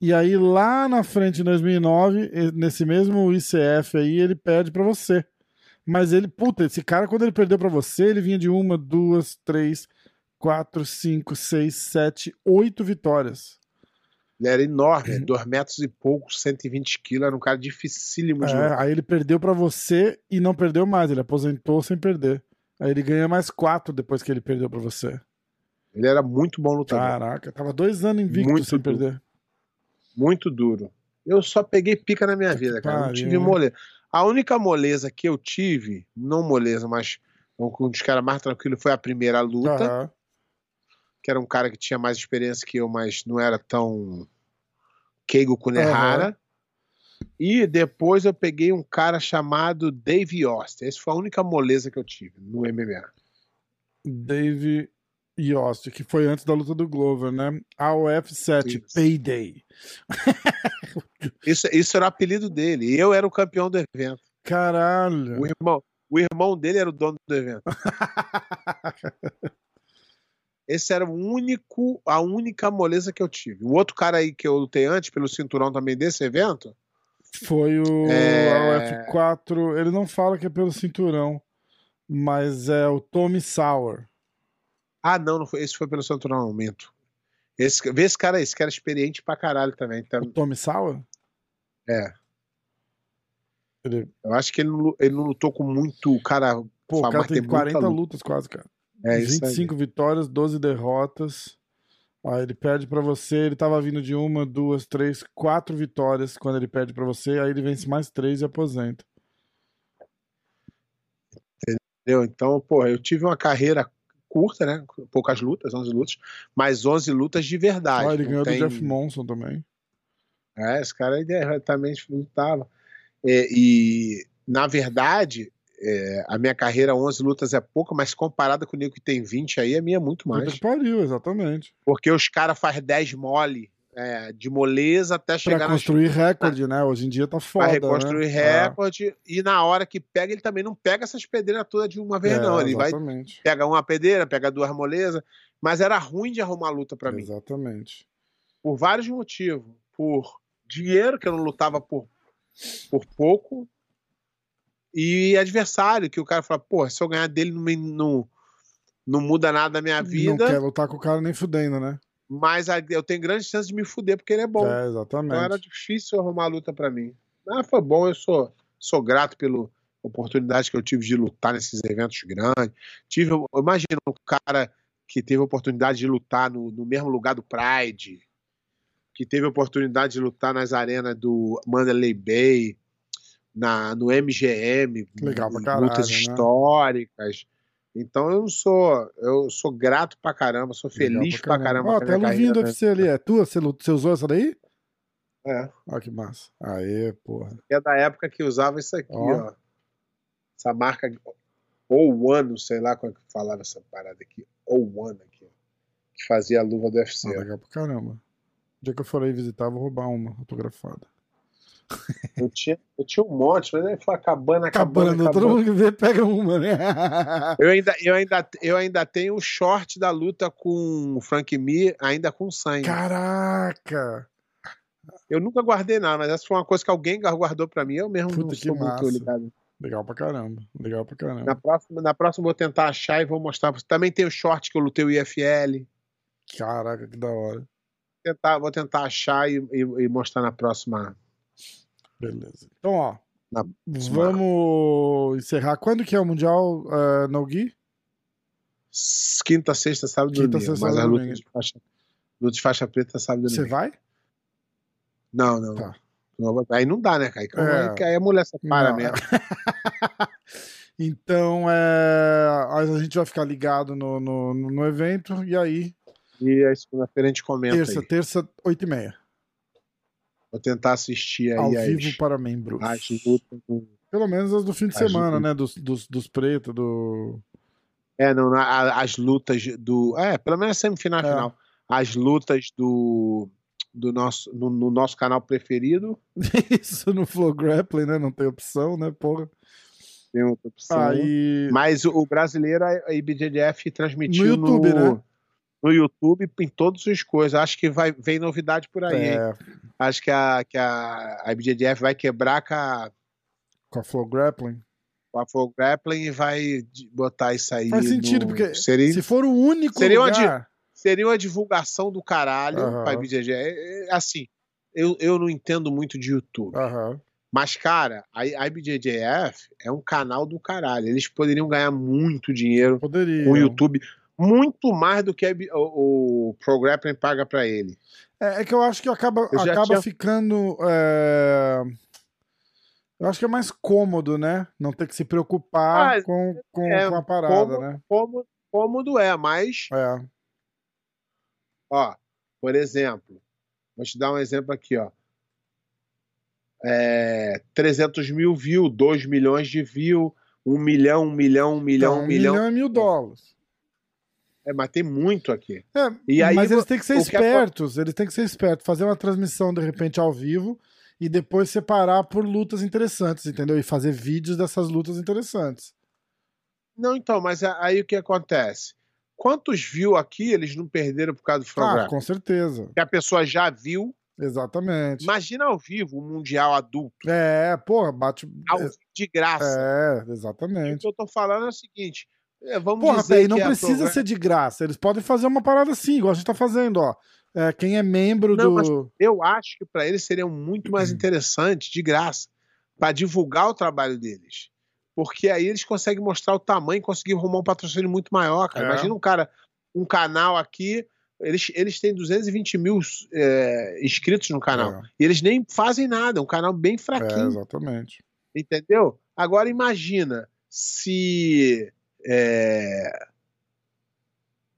E aí, lá na frente, em 2009, e- nesse mesmo ICF aí, ele perde pra você. Mas ele, puta, esse cara, quando ele perdeu pra você, ele vinha de uma, duas, três, quatro, cinco, seis, sete, oito vitórias. Ele era enorme, dois metros e pouco, 120 quilos, era um cara dificílimo de É, aí ele perdeu pra você e não perdeu mais. Ele aposentou sem perder. Aí ele ganha mais quatro depois que ele perdeu pra você. Ele era muito bom lutador. Caraca, tava dois anos invicto Muito sem duro. perder. Muito duro. Eu só peguei pica na minha vida, cara. Não tive né? A única moleza que eu tive, não moleza, mas um dos caras mais tranquilos foi a primeira luta, Aham. que era um cara que tinha mais experiência que eu, mas não era tão Keigo Kunehara. E depois eu peguei um cara chamado Dave Oster. Essa foi a única moleza que eu tive no MMA. Dave Yost, que foi antes da luta do Glover, né? AOF 7, Isso. Payday. Isso, isso era o apelido dele. E eu era o campeão do evento. Caralho. O irmão, o irmão dele era o dono do evento. Esse era o único, a única moleza que eu tive. O outro cara aí que eu lutei antes, pelo cinturão também desse evento, Foi o É. AOF 4. Ele não fala que é pelo cinturão, mas é o Tommy Sauer. Ah, não, não foi, esse foi pelo não, minto. Esse, vê esse cara aí, esse cara é experiente pra caralho também. Tá, O Tommy Sauer? é. Ele, Eu acho que ele não, ele não lutou com muito cara. pô, o cara tem tem muita 40 luta. lutas quase, cara. É isso aí. 25 vitórias, 12 derrotas. Aí ele perde pra você, ele tava vindo de uma, duas, três, quatro vitórias quando ele perde pra você, aí ele vence mais três e aposenta. Entendeu? Então, pô, eu tive uma carreira curta, né? Poucas lutas, 11 lutas, mas 11 lutas de verdade. Ah, ele ganhou tem- do Jeff Monson também. É, esse cara aí diretamente lutava. É, e, na verdade, é, a minha carreira, 11 lutas é pouca, mas comparada com o nego que tem 20 aí, a minha é muito mais. pariu, exatamente. Porque os caras fazem 10 mole, é, de moleza até chegar na construir recorde, né? Hoje em dia tá foda, Pra reconstruir né? recorde. E na hora que pega, ele também não pega essas pedreiras todas de uma vez, É, não. Ele vai, exatamente. pega uma pedreira, pega duas molezas. Mas era ruim de arrumar luta pra mim. Exatamente. Por vários motivos. Por dinheiro, que eu não lutava por, por pouco. E adversário, que o cara fala, pô, se eu ganhar dele não, não, não muda nada da minha Não vida, quer lutar com o cara nem fudendo, né? Mas a- eu tenho grande chance de me fuder porque ele é bom. É, Então era exatamente. difícil arrumar luta pra mim. Ah, foi bom, eu sou, sou grato pela oportunidade que eu tive de lutar nesses eventos grandes. Tive, imagina um cara que teve a oportunidade de lutar no, no mesmo lugar do Pride, que teve a oportunidade de lutar nas arenas do Mandalay Bay, na, no MGM, Legal em caralho, lutas né? Então eu sou, eu sou grato pra caramba, sou feliz Legal pra caramba. Ó, minha luvinha do UFC ali. É tua? Você, usou essa daí? É. Olha que massa. Aê, porra. é da época que usava isso aqui, Ó. ó. Essa marca, ou One, sei lá como é que falava essa parada aqui, ou One aqui, ó, que fazia a luva do UFC. Ah, legal pra caramba. O dia que eu for aí visitar, vou roubar uma autografada. Eu, tinha, eu tinha um monte, mas aí foi acabando, acabando, Acabando, todo mundo que vê pega uma, né? Eu ainda, eu, ainda, eu ainda tenho o short da luta com o Frank Mir, ainda com sangue. Caraca! Eu nunca guardei nada, mas essa foi uma coisa que alguém guardou pra mim, eu mesmo Puta, não sou muito ligado. Legal pra caramba. Legal pra caramba. Na próxima, na próxima eu vou tentar achar e vou mostrar. Também tem o short que eu lutei o IFL. Caraca, que da hora. Tentar, vou tentar achar e, e- e mostrar na próxima. Beleza. Então, ó. Na- Vamos encerrar. Quando que é o Mundial uh? Quinta, sexta, sábado Quinta, domingo. sexta, Mas a sábado e luta domingo. de faixa, luta de faixa preta sábado e Você domingo. vai? Não, não. Tá. Aí não dá, né, Kaique? É. Aí, a mulher separa Não, mesmo. Então, é, a gente vai ficar ligado no, no, no- evento. E aí, E aí segunda-feira a gente comenta terça, aí. terça, 8 e meia. Vou tentar assistir aí Ao as, vivo para membros. as lutas. do- Pelo menos as do fim de As semana, lutas. né? Dos, dos, dos pretos, do. É, não, as lutas do. É, pelo menos semifinal É. final. As lutas do. Do nosso, no, no nosso canal preferido. Isso no Flow Grappling, né? Não tem opção, né? Porra. Tem outra opção. Aí. Mas o, brasileiro, a IBJJF transmitiu No YouTube, né? No YouTube em todas as coisas. Acho que vai, vem novidade por aí? É, Acho que a, que a, a IBJJF vai quebrar com a, com a Flow Grappling. com a Full Grappling e vai botar isso aí. Faz sentido, no- porque Seria, Se for o único Seria uma lugar. seria uma divulgação do caralho pra IBJJF. É, é, Assim, eu, eu não entendo muito de YouTube. Aham. Mas, cara, a, IBJJF é um canal do caralho. Eles poderiam ganhar muito dinheiro Poderia. com o YouTube. Muito mais do que a o, o Pro Grappling paga pra ele. É, é que eu acho que acaba, acaba tinha- ficando. é, Eu acho que é mais cômodo, né? Não ter que se preocupar Ah, com, com, é, com a parada, Como, né? como, cômodo é, mas, É. ó, por exemplo, vou te dar um exemplo aqui, ó. É, 300 mil views, 2 milhões de views, 1 milhão, 1 milhão, 1 milhão, Então, 1 um milhão. milhão e mil dólares. É, mas tem muito aqui. É, E aí mas eles têm que ser o que acon- espertos, eles têm que ser espertos, fazer uma transmissão de repente ao vivo e depois separar por lutas interessantes, entendeu? E fazer vídeos dessas lutas interessantes. Não, então, mas aí o que acontece? Quantos views aqui eles não perderam por causa do Ah, programa? com certeza. Que a pessoa já viu. Exatamente. Imagina ao vivo o Mundial adulto, É, porra, bate. ao vivo de graça. É, O exatamente. que eu tô falando é o seguinte: é, vamos Porra, dizer Pei, não a precisa programa- ser de graça. Eles podem fazer uma parada assim, igual a gente tá fazendo, ó. É, quem é membro Não, do. Eu acho que para eles seria muito mais interessante, de graça, para divulgar o trabalho deles. Porque aí eles conseguem mostrar o tamanho e conseguir arrumar um patrocínio muito maior, cara. É. Imagina um cara, um canal aqui, eles, eles têm 220 mil é, inscritos no canal. É. E eles nem fazem nada, é um canal bem É, fraquinho, exatamente. entendeu? Agora imagina se é,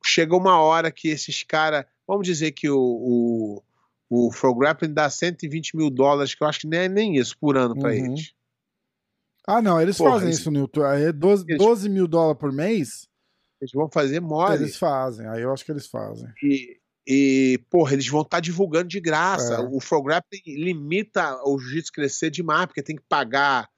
chega uma hora que esses caras. Vamos dizer que o, o, o Pro Grappling dá 120 mil dólares, que eu acho que nem é nem isso por ano para Uhum. eles. Ah, não, eles Porra, fazem eles- isso. Aí é 12, Eles- 12 mil dólares por mês, Eles vão fazer mole. eles fazem. Aí eu acho que eles fazem. E, e, porra, eles vão estar divulgando de graça. É. O Pro Grappling limita o jiu-jitsu crescer demais, porque tem que pagar,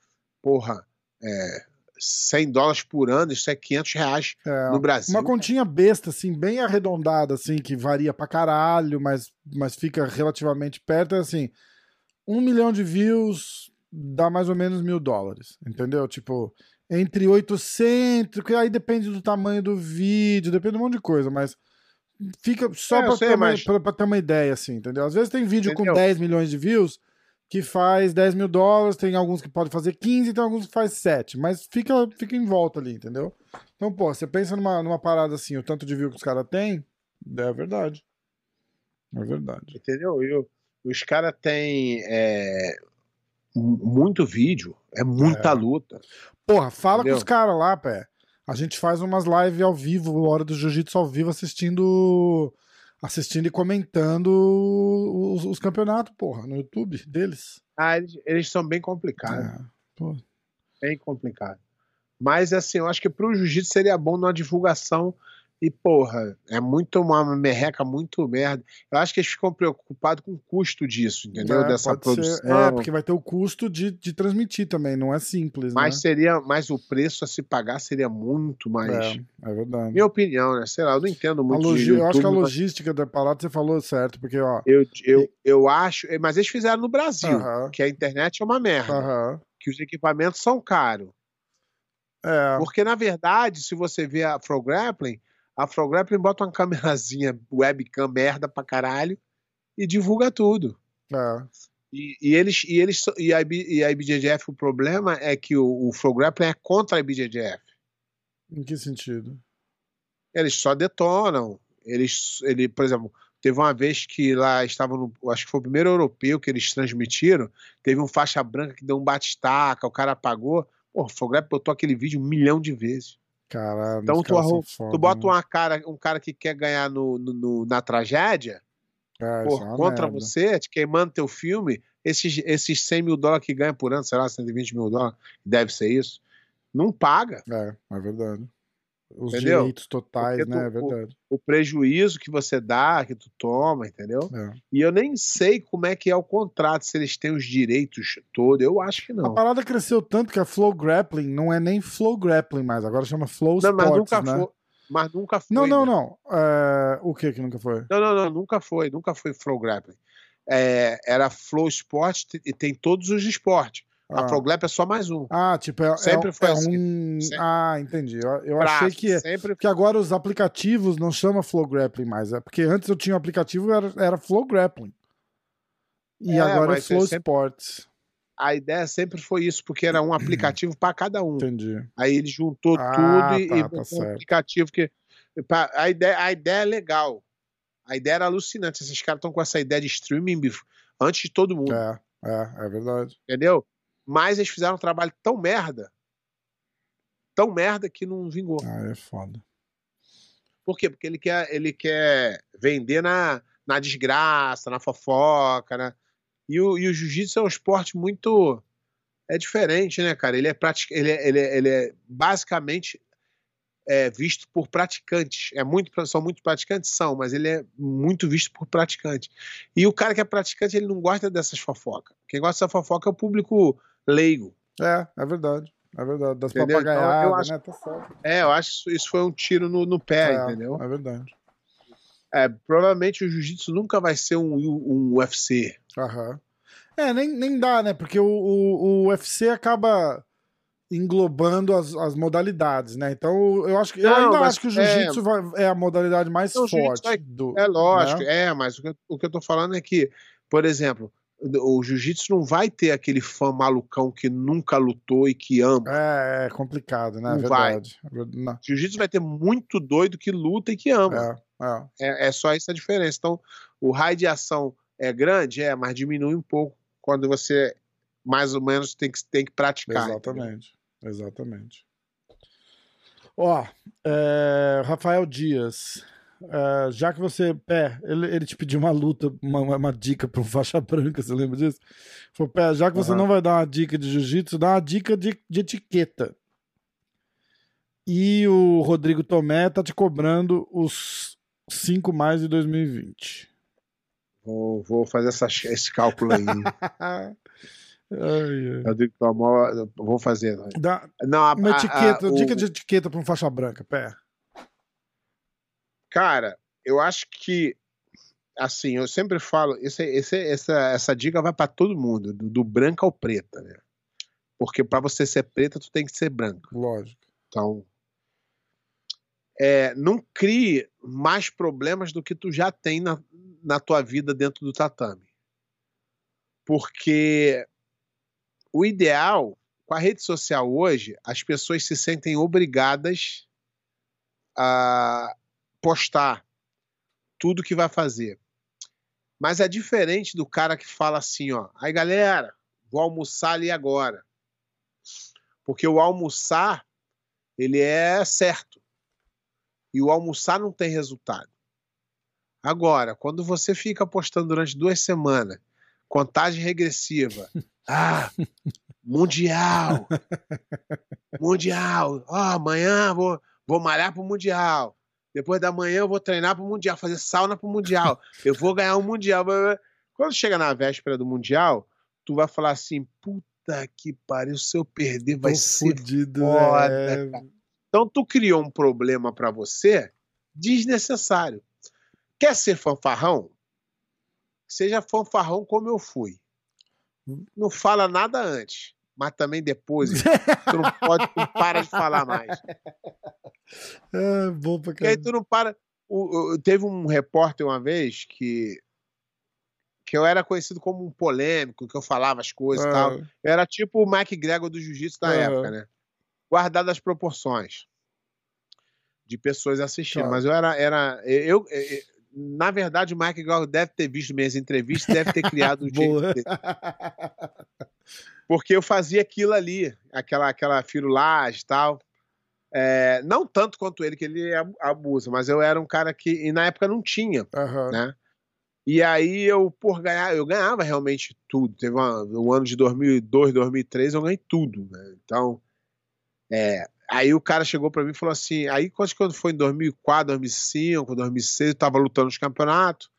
porra, é, 100 dólares por ano, isso é 500 reais É, no Brasil. Uma continha besta, assim, bem arredondada, assim, que varia pra caralho, mas, mas fica relativamente perto, é assim, um milhão de views dá mais ou menos mil dólares, entendeu? Tipo, entre 800, que aí depende do tamanho do vídeo, depende de um monte de coisa, mas fica só É, pra, sei, ter uma, mas- pra- pra ter uma ideia, assim, entendeu? Às vezes tem vídeo Entendeu? com 10 milhões de views que faz 10 mil dólares, tem alguns que podem fazer 15, tem alguns que faz 7, mas fica, fica em volta ali, entendeu? Então, pô, você pensa numa, numa parada assim, o tanto de view que os caras têm, é verdade. É verdade. Entendeu? E o- os caras têm é, mu- muito vídeo, é muita É. luta. Porra, fala Entendeu? com os caras lá, pé. A gente faz umas lives ao vivo, hora do jiu-jitsu ao vivo, assistindo assistindo e comentando os, os campeonatos, porra, no YouTube deles. Ah, eles, eles são bem complicados, É, bem complicados. Mas, assim, eu acho que pro jiu-jitsu seria bom numa divulgação. E, porra, é muito uma merreca, muito merda. Eu acho que eles ficam preocupados com o custo disso, entendeu? É, Dessa pode ser. produção. É, porque vai ter o custo de, de transmitir também, não é simples, Mas né? seria, mas o preço a se pagar seria muito mais. É, é verdade. Minha opinião, né? Sei lá, eu não entendo A muito de logi- eu acho que a YouTube, mas logística da parada você falou certo, porque, ó. Eu, eu, eu acho. Mas eles fizeram no Brasil, Aham. que a internet é uma merda. Aham. Que os equipamentos são caros. É, Porque, na verdade, se você vê a Flow Grappling, a Flow Grappling bota uma câmerazinha webcam merda pra caralho e divulga tudo. é. E, e eles, e eles e a, e a IBJJF, o problema é que o, o Flow Grappling é contra a IBJJF. Em que sentido? Eles só detonam. Eles, ele, por exemplo, teve uma vez que lá estavam no, acho que foi o primeiro europeu que eles transmitiram, teve um faixa branca que deu um bate-estaca, o cara apagou. Pô, o Flow Grappling botou aquele vídeo um milhão de vezes. Caralho. Então tu, arru- foda, tu bota né? uma cara, um cara que quer ganhar no, no- no- na tragédia, É, é contra merda. você, te queimando teu filme, esses, esses 100 mil dólares que ganha por ano, sei lá, 120 mil dólares, deve ser isso, não paga. É, é verdade. Os Entendeu? direitos totais, né? É verdade. O prejuízo que você dá, que tu toma, entendeu? É. E eu nem sei como é que é o contrato, se eles têm os direitos todos, eu acho que A não. parada cresceu tanto que a Flow Grappling não é nem Flow Grappling mais, agora chama Flow Não, mas Sports, nunca né? foi. Mas nunca foi. Não, não, né? não. É, O que que nunca foi? Não, não, não, nunca foi, nunca foi Flow Grappling. É, era Flow Sport e tem todos os esportes. A Ah. Flow Grappling é só mais um. Ah, tipo, é, Sempre é, foi é assim. um. Sempre. Ah, entendi. Eu, eu Braço, achei que, sempre que agora os aplicativos não chama Flow Grappling mais. É porque antes eu tinha um aplicativo era, era Flow Grappling. E É, agora é mas é Flow sempre- Sports. a ideia sempre foi isso, porque era um aplicativo para cada um. Entendi. Aí ele juntou Ah, tudo e, tá, e tá um certo. aplicativo que a ideia, a ideia é legal. A ideia era alucinante. Esses caras estão com essa ideia de streaming antes de todo mundo, É, é, é verdade. entendeu? Mas eles fizeram um trabalho tão merda, tão merda que não vingou. Ah, é foda. Por quê? Porque ele quer, ele quer vender na, na desgraça, na fofoca, né? E o, e o jiu-jitsu é um esporte muito. É diferente, né, cara? Ele é, pratic, ele é, ele é, ele é basicamente é, visto por praticantes. É muito, são muito praticantes? São, mas ele é muito visto por praticantes. E o cara que é praticante, ele não gosta dessas fofocas. Quem gosta dessa fofoca é o público leigo. É, é verdade. É verdade. Das Entendeu? Então, eu papagaiadas, acho- né? Tá. É, eu acho que isso, foi um tiro no, no pé, é, entendeu? É verdade. É, provavelmente o jiu-jitsu nunca vai ser um, um UFC. Aham. É, nem, nem dá, né? Porque o, o, o UFC acaba englobando as, as modalidades, né? Então eu acho que eu Não, ainda mas acho que o jiu-jitsu vai- é a modalidade mais forte vai- do. É lógico, né? é, mas o que, eu, o que eu tô falando é que, por exemplo, o jiu-jitsu não vai ter aquele fã malucão que nunca lutou e que ama. É, é complicado, né? É Não vai. verdade. Não. Jiu-jitsu vai ter muito doido que luta e que ama. É, é. É, é só essa a diferença. Então, o raio de ação é grande, é, mas diminui um pouco quando você mais ou menos tem que, tem que praticar. entendeu? Exatamente. Exatamente. Ó, é, Rafael Dias. É, já que você. Pé, ele, ele te pediu uma luta, uma, uma dica para um faixa branca, você lembra disso? Falou, Pé, já que você Aham. não vai dar uma dica de jiu-jitsu, dá uma dica de, de etiqueta. E o Rodrigo Tomé tá te cobrando os 5 mais de 2020. Vou, vou fazer essa, esse cálculo aí. Ai, ai. Eu digo que eu amo- vou fazer. Dá Não, a, uma a- a- etiqueta, o- dica de etiqueta para um faixa branca, Pé. Cara, eu acho que assim, eu sempre falo, esse, esse, essa, essa dica vai para todo mundo, do, do branco ao preta, né? Porque para você ser preta, tu tem que ser branco. Lógico. Então, é, não crie mais problemas do que tu já tem na, na tua vida dentro do tatame. Porque o ideal, com a rede social hoje, as pessoas se sentem obrigadas a postar tudo que vai fazer. Mas é diferente do cara que fala assim, ó, aí galera, vou almoçar ali agora. Porque o almoçar, ele é certo. E o almoçar não tem resultado. Agora, quando você fica postando durante duas semanas, contagem regressiva, ah, mundial, mundial, ó, amanhã vou, vou malhar pro mundial, depois da manhã eu vou treinar pro mundial, fazer sauna pro mundial, eu vou ganhar um mundial. Quando chega na véspera do mundial, tu vai falar assim, puta que pariu, se eu perder vai Tô ser fudido, foda, é. então tu criou um problema pra você desnecessário. Quer ser fanfarrão? Seja fanfarrão como eu fui. Não fala nada antes. Mas também depois. tu não pode, tu para de falar mais. É, bom pra Porque aí caralho. tu não para. O- o- teve um repórter uma vez que. Que eu era conhecido como um polêmico, que eu falava as coisas e tal. Ah, Eu era tipo o Mike Gregor do Jiu-Jitsu da Aham. época, né? Guardado as proporções de pessoas assistindo. Claro. Mas eu era. era eu, eu- na verdade, o Mike Gregor deve ter visto minhas entrevistas, deve ter criado um jeito. Porque eu fazia aquilo ali, aquela, aquela firulagem e tal. É, não tanto quanto ele, que ele abu- abusa, mas eu era um cara que, e na época não tinha, Aham. né? E aí eu, por ganhar, eu ganhava realmente tudo. Teve uma, um ano de 2002, 2003, eu ganhei tudo, né? Então, é, aí o cara chegou pra mim e falou assim, aí quando foi em 2004, 2005, 2006, eu tava lutando nos campeonatos,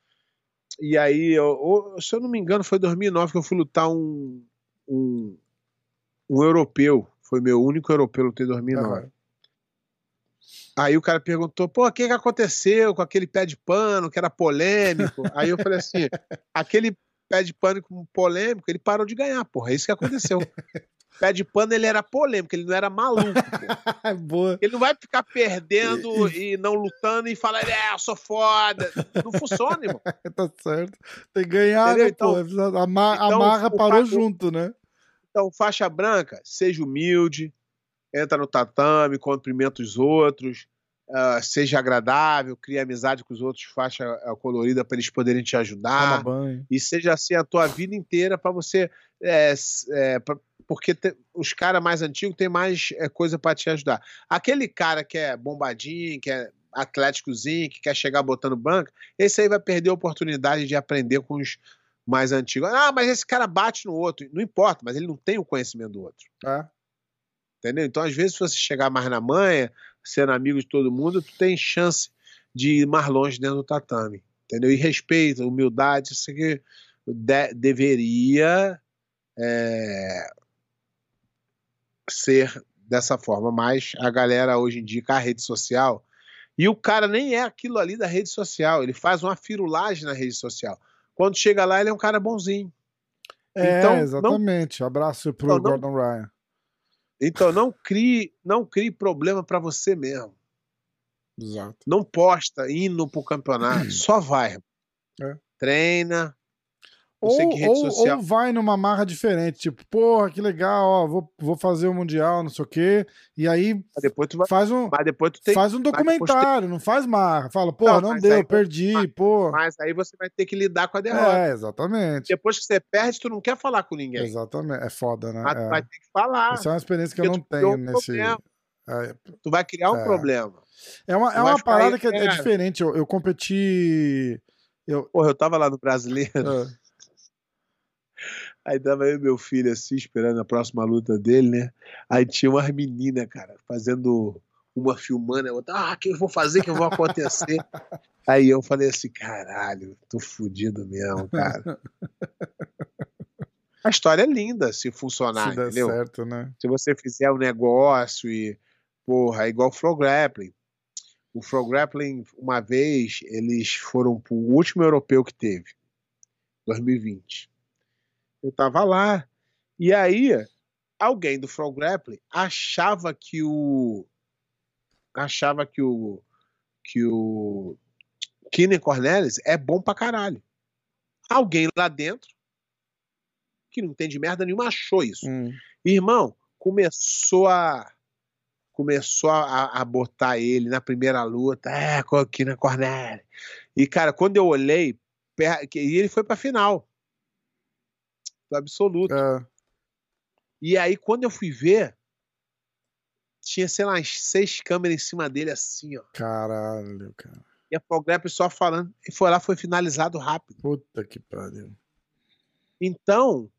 e aí, eu, se eu não me engano, foi em 2009 que eu fui lutar um, um, um europeu, foi meu único europeu, em 2009. Aham. Aí o cara perguntou, pô, o que, que aconteceu com aquele pé de pano que era polêmico? Aí eu falei assim, aquele pé de pano polêmico, ele parou de ganhar, porra, é isso que aconteceu. pé de pano, ele era polêmico, ele não era maluco. Ele não vai ficar perdendo e não lutando e falar, é, eu sou foda. Não funciona, irmão. Tá certo. Tem que ganhar, né, Então- pô? A, ma- a então, marra o parou junto, né? Então, faixa branca, seja humilde, entra no tatame, cumprimenta os outros, ah, seja agradável, cria amizade com os outros, faixa ah, colorida para eles poderem te ajudar. banho. E seja assim a tua vida inteira para você. é, é, porque te- os caras mais antigos têm mais é, coisa para te ajudar. Aquele cara que é bombadinho, que é atléticozinho, que quer chegar botando banca, esse aí vai perder a oportunidade de aprender com os mais antigos. Ah, mas esse cara bate no outro. Não importa, mas ele não tem o conhecimento do outro. É. Entendeu? Então, às vezes, se você chegar mais na manha, sendo amigo de todo mundo, tu tem chance de ir mais longe dentro do tatame. Entendeu? E respeito, humildade, isso aqui de- deveria é, ser dessa forma. Mas a galera hoje em dia, com a rede social, e o cara nem é aquilo ali da rede social, ele faz uma firulagem na rede social. Quando chega lá, ele é um cara bonzinho. É, Então, não- exatamente. Abraço pro Não, não- Gordon Ryan. Então não crie, não crie problema para você mesmo. Exato. Não posta indo pro campeonato, só vai. É. Treina. Eu Ou, ou, social. ou vai numa marra diferente, tipo, porra, que legal, ó, vou, vou fazer o Mundial, não sei o quê. E aí Mas depois tu vai. faz um, Mas depois tu tem. faz um depois tem- documentário, não faz marra. Fala, porra, Não, não, deu, aí- perdi, mas- pô. Mas aí você vai ter que lidar com a derrota. É, exatamente. Depois que você perde, tu não quer falar com ninguém. Exatamente. É foda, né? Mas tu É. vai ter que falar. Isso é uma experiência que eu não tenho um nesse. É, Tu vai criar um É. problema. é uma, é Tu uma parada que é, é cara. diferente. Eu, eu competi. Eu, Porra, eu tava lá no brasileiro. Aí tava eu e meu filho assim, esperando a próxima luta dele, né? Aí tinha umas meninas, cara, fazendo uma filmando, a outra, ah, o que eu vou fazer, que eu vou acontecer? Aí eu falei assim, caralho, tô fudido mesmo, cara. A história é linda se funcionar, se der entendeu? certo, né? Se você fizer um negócio e, porra, é igual o Flow Grappling. O Flow Grappling, uma vez, eles foram pro último europeu que teve, 2020. Eu tava lá. E aí, alguém do Flow Grappling achava que o. Achava que o. Que o. Keenan Cornelis é bom pra caralho. Alguém lá dentro, que não entende merda nenhuma, achou isso. Hum. Irmão, começou a começou a, a botar ele na primeira luta, é, aqui na Cornélio. E cara, quando eu olhei, e ele foi pra final. Absoluto. É, E aí quando eu fui ver, tinha, sei lá, umas seis câmeras em cima dele assim, ó. caralho, cara. E a Progrep só falando, e foi lá, foi finalizado rápido. Puta que pariu. Então,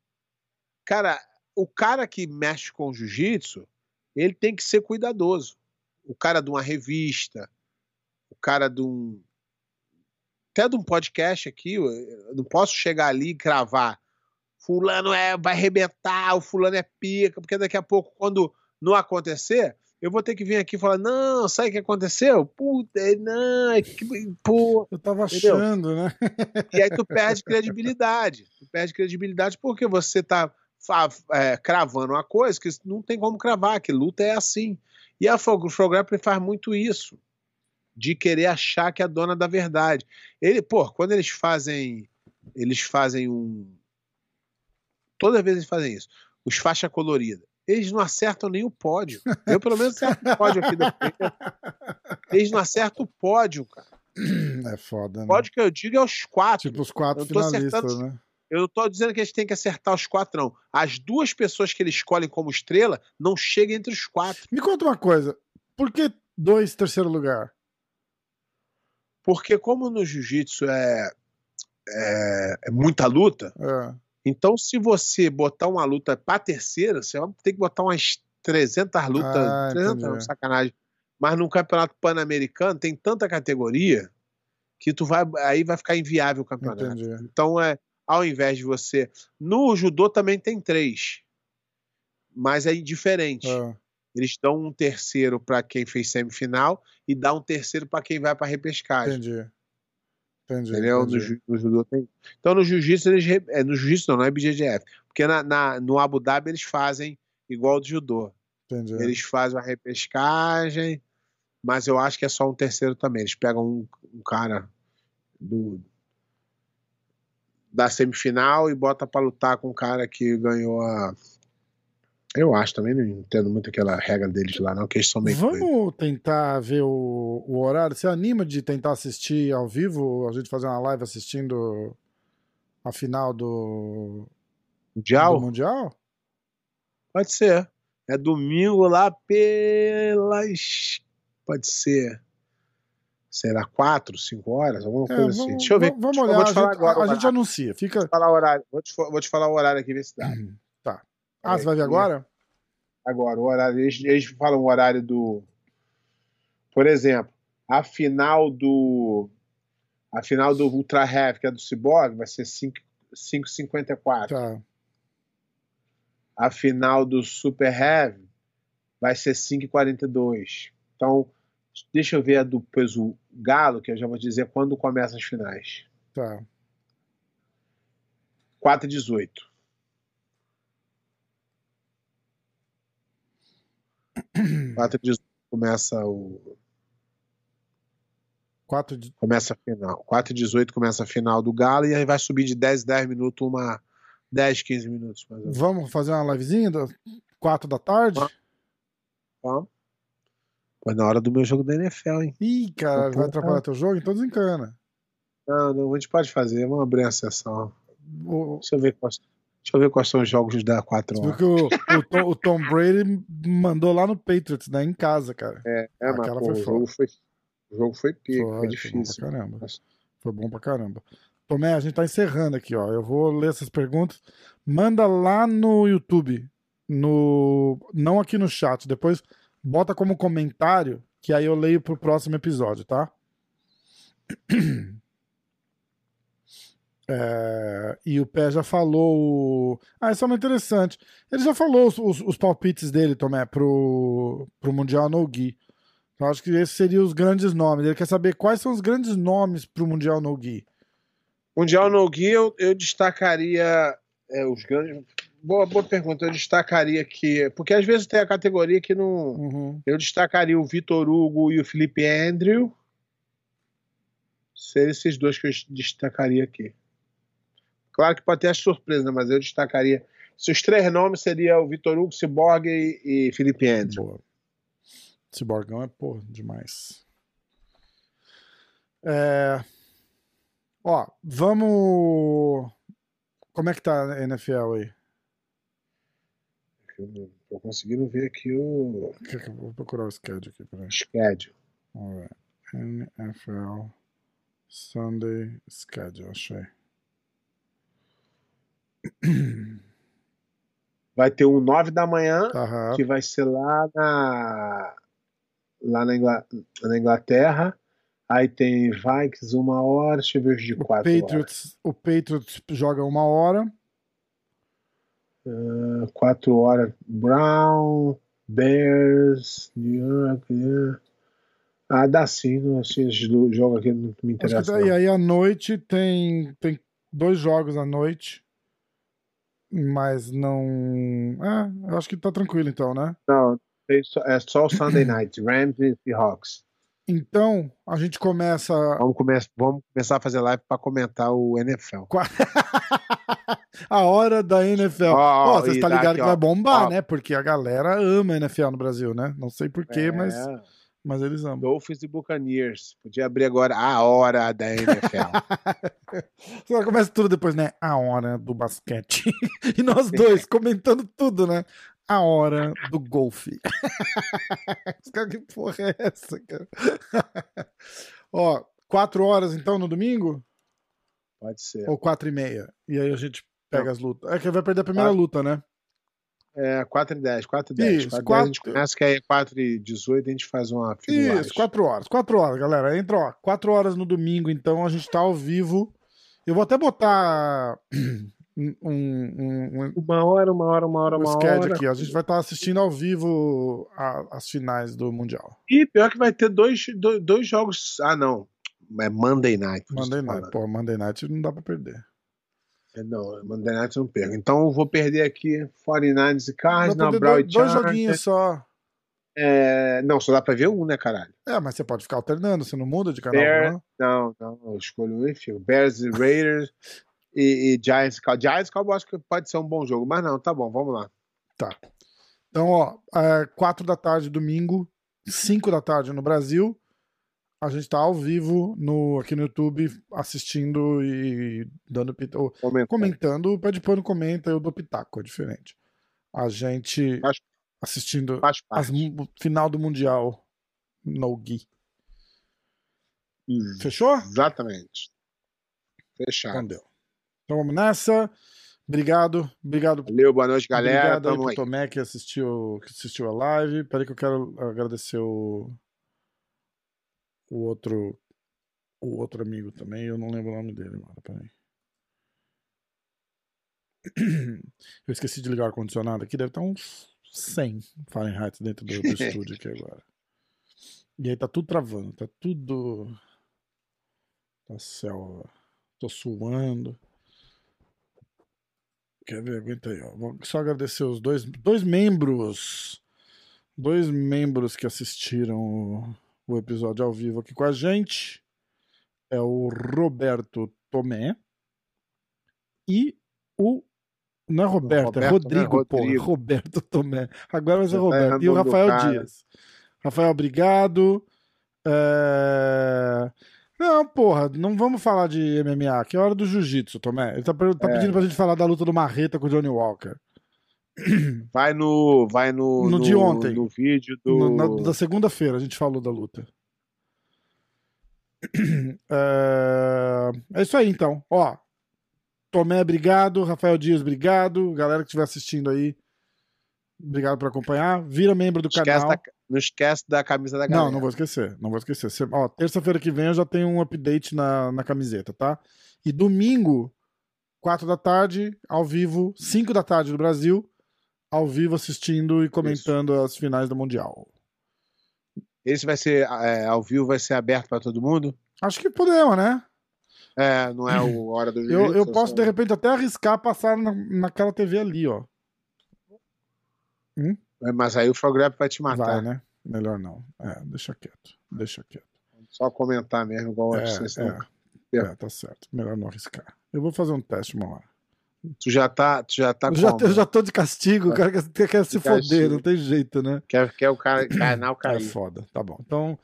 cara, o cara que mexe com jiu-jitsu, ele tem que ser cuidadoso. O cara de uma revista, o cara de um. Até de um podcast aqui, eu eu não posso chegar ali e cravar. Fulano é, vai arrebentar, o fulano é pica, porque daqui a pouco, quando não acontecer, eu vou ter que vir aqui e falar: não, sabe o que aconteceu? Puta, não, é que, pô, Eu tava Entendeu? achando, né? e aí tu perde credibilidade. Tu perde credibilidade porque você tá é, cravando uma coisa que não tem como cravar, que luta é assim. E a Fro Fro Grappling faz muito isso, de querer achar que é a dona da verdade. Ele, pô, quando eles fazem, eles fazem um, toda vez eles fazem isso, os faixa colorida. Eles não acertam nem o pódio. Eu, pelo menos, acerto o pódio aqui da Eles não acertam o pódio, cara. É foda, né? O pódio que eu digo é os quatro. Tipo os quatro finalistas, né? Eu não tô dizendo que eles têm que acertar os quatro, não. As duas pessoas que eles escolhem como estrela não chegam entre os quatro. Me conta uma coisa. Por que dois terceiro lugar? Porque como no jiu-jitsu é, é, é muita luta, É. então se você botar uma luta pra terceira, você vai ter que botar umas 300 lutas. Ah, 300 não, entendi. sacanagem. Mas no campeonato pan-americano tem tanta categoria que tu vai aí vai ficar inviável o campeonato. Entendi. Então é ao invés de você no judô também tem três, mas é diferente. É. Eles dão um terceiro para quem fez semifinal e dá um terceiro para quem vai para repescagem. Entendi. Entendi. Entendeu? Entendi. ju- no judô tem. Então no jiu-jitsu eles. É, no jiu-jitsu não, não é BJJF. Porque na, na- no Abu Dhabi eles fazem igual do judô. Entendi. Eles fazem a repescagem, mas eu acho que é só um terceiro também. Eles pegam um, um cara do, da semifinal e bota pra lutar com o cara que ganhou a. Eu acho também, não entendo muito aquela regra deles lá, não, que eles são meio. Vamos tentar ver o, o horário. Você anima de tentar assistir ao vivo? A gente fazer uma live assistindo a final do, do Mundial? Mundial? Pode ser. É domingo lá pelas. Pode ser. Será quatro, cinco horas? Alguma É, coisa assim. vamos, Deixa eu ver. vamos- olhar. Vou te a falar gente, agora. a- a gente anuncia. Fica. Vou te falar o horário. Vou te, vou te falar o horário aqui, ver se dá. Tá. Ah, você vai ver agora? Agora, o horário. Eles, eles falam o horário do. Por exemplo, a final do. A final do Ultra Heavy, que é do Cyborg, vai ser 5 5h54. Tá. A final do Super Heavy vai ser 5h42. Então, deixa eu ver a do peso galo, que eu já vou dizer quando começam as finais. Tá. 4h18. 4h18 começa o. Quatro de... Começa a final. 4h18 começa a final do Galo e aí vai subir de 10 10 minutos uma 10, 15 minutos. Vamos fazer uma livezinha? Das quatro da tarde? Vamos. Pô, na hora do meu jogo da NFL, hein? Ih, cara, vai atrapalhar teu jogo? Então desencana. Não, não, a gente pode fazer. Vamos abrir a sessão. O, Deixa eu ver quais, deixa eu ver quais são os jogos da 4 Você viu horas. que o, o Tom, o Tom Brady mandou lá no Patriots, né? Em casa, cara. É, é mas Aquela pô, foi o, jogo foi, o jogo foi pico, foi, Foi, foi bom difícil. pra caramba. Mas- Foi bom pra caramba. Tomé, a gente tá encerrando aqui, ó. Eu vou ler essas perguntas. Manda lá no YouTube. No... Não aqui no chat. Depois bota como comentário, que aí eu leio pro próximo episódio, tá? É, e o Pé já falou. Ah, isso é muito interessante. Ele já falou os, os- os palpites dele, Tomé, pro, pro Mundial No Gi. Então, acho que esses seriam os grandes nomes. Ele quer saber quais são os grandes nomes pro Mundial No Gi. Mundial no Gui, eu, eu destacaria é, os grandes. Boa, boa pergunta. Eu destacaria que. Porque às vezes tem a categoria que não. Uhum. Eu destacaria o Vitor Hugo e o Felipe Andrew. Seriam esses dois que eu destacaria aqui. Claro que pode ter as surpresas, né, mas eu destacaria. Se os três nomes seriam o Vitor Hugo, Cyborg e, e Felipe Andrew. Boa. Esse Borgão é, pô, demais. É... Ó, vamos. Como é que tá a NFL aí? Eu não tô conseguindo ver aqui o Vou procurar o schedule aqui, peraí. schedule. Ver. NFL Sunday Schedule, achei. Vai ter um 9 da manhã, Aham. que vai ser lá na lá na, Ingla- na Inglaterra. Aí tem Vikings uma hora, deixa eu ver os de O quatro horas. Patriots, o Patriots joga uma hora. Quatro horas. Brown, Bears, New York. yeah. Ah, dá sim. Não, esses do- jogos aqui não me interessam. tá- e aí à noite tem, tem dois jogos à noite. Mas não. É, eu acho que tá tranquilo então, né? Não, é só- é o Sunday Night, Rams e Seahawks. Então, a gente começa. Vamos, come vamos começar a fazer live para comentar o NFL. a hora da NFL. Ó, Ó, você está ligado daqui, que vai bombar, ó. né? Porque a galera ama NFL no Brasil, né? Não sei porquê, É, mas eles amam. Dolphins e Buccaneers. Podia abrir agora a hora da NFL. Só começa tudo depois, né? A hora do basquete. e nós dois comentando tudo, né? A hora do golfe. Que porra é essa, cara? Ó, quatro horas então no domingo? Pode ser. Ou quatro e meia? E aí a gente pega as lutas. É que vai perder a primeira luta, né? É, 4 e 10, 4 e 10. Isso, 4 e 10 a quatro- gente começa, que aí é 4 e 18 a gente faz uma filmagem. Isso, quatro horas. Quatro horas, galera. Entra, ó. Quatro horas no domingo, então a gente tá ao vivo. Eu vou até botar um, um, um, Uma hora, uma hora, uma hora, um uma hora. aqui. A gente vai estar assistindo ao vivo a- as finais do Mundial. E pior que vai ter dois, dois, dois jogos. Ah, não. É Monday Night. Monday Night. Pô, Monday Night não dá pra perder. É, Não, Monday Night eu não perco. Então eu vou perder aqui 49ers e Cardinals, Brown e dois joguinhos só. É, não, só dá pra ver um, né, caralho? É, mas você pode ficar alternando, você não muda de canal, Bear- não? Não, não, eu escolho um e fico. Bears e Raiders e, e Giants Cowboys. Giants e Cowboys acho que pode ser um bom jogo, mas não, tá bom, vamos lá. Então, ó, é, 4 da tarde, domingo, 5 da tarde no Brasil. A gente tá ao vivo no, aqui no YouTube assistindo e dando pita- ou Comenta. comentando. O Pé de Pano comenta, eu dou pitaco, é diferente. A gente assistindo as, mu- final do Mundial no Gui. Hum, Fechou? Exatamente. Fechado. Então deu. Então vamos nessa. Obrigado, obrigado Valeu, boa noite, galera. Obrigado aí Tamo pro aí. Tomé que assistiu, que assistiu a live. Peraí que eu quero agradecer o, o outro o outro amigo também. Eu não lembro o nome dele, mano. Peraí. Eu esqueci de ligar o ar-condicionado aqui. Deve estar uns 100 Fahrenheit dentro do, do estúdio aqui agora. E aí tá tudo travando. Tá tudo... Tá céu. Tô suando. Quer ver? Aguenta aí, ó. Vou só agradecer os dois, dois membros. Dois membros que assistiram o, episódio ao vivo aqui com a gente. É o Roberto Tomé e o. Não é Roberto, é Roberto, né? Rodrigo, pô. Rodrigo. Roberto Tomé. Agora vai ser tá Roberto. E o Rafael. Dias. Rafael, obrigado. É... Não, porra, não vamos falar de MMA, que é hora do jiu-jitsu, Tomé. Ele tá, tá É. pedindo pra gente falar da luta do Marreta com o Johnny Walker. Vai no, vai no, No de ontem. no vídeo do. No- na- da segunda-feira a gente falou da luta. É... é isso aí, então. Ó, Tomé, obrigado. Rafael Dias, obrigado. Galera que estiver assistindo aí, obrigado por acompanhar. Vira membro do esquece, canal. da, não esquece da camisa da galera. Não, não vou esquecer. Não vou esquecer. Ó, terça-feira que vem eu já tenho um update na, na camiseta, tá? E domingo, 4 da tarde, ao vivo, 5 da tarde no Brasil, ao vivo assistindo e comentando as finais do Mundial. Esse vai ser é, ao vivo, vai ser aberto pra todo mundo? Acho que podemos, né? É, não é o hora do Eu, eu posso, de repente, até arriscar passar na, naquela TV ali, ó. É, Mas aí o Frograp vai te matar. Vai, né? Melhor não. É, deixa quieto. Deixa quieto. Só comentar mesmo, igual É, vocês estão. é, é, tá certo. Melhor não arriscar. Eu vou fazer um teste uma hora. Tu já tá, tu já tá Eu já, eu já tô de castigo, o cara quer, quer se castigo. foder, não tem jeito, né? Quer, quer o cara, canal É cair. foda, tá bom. Então,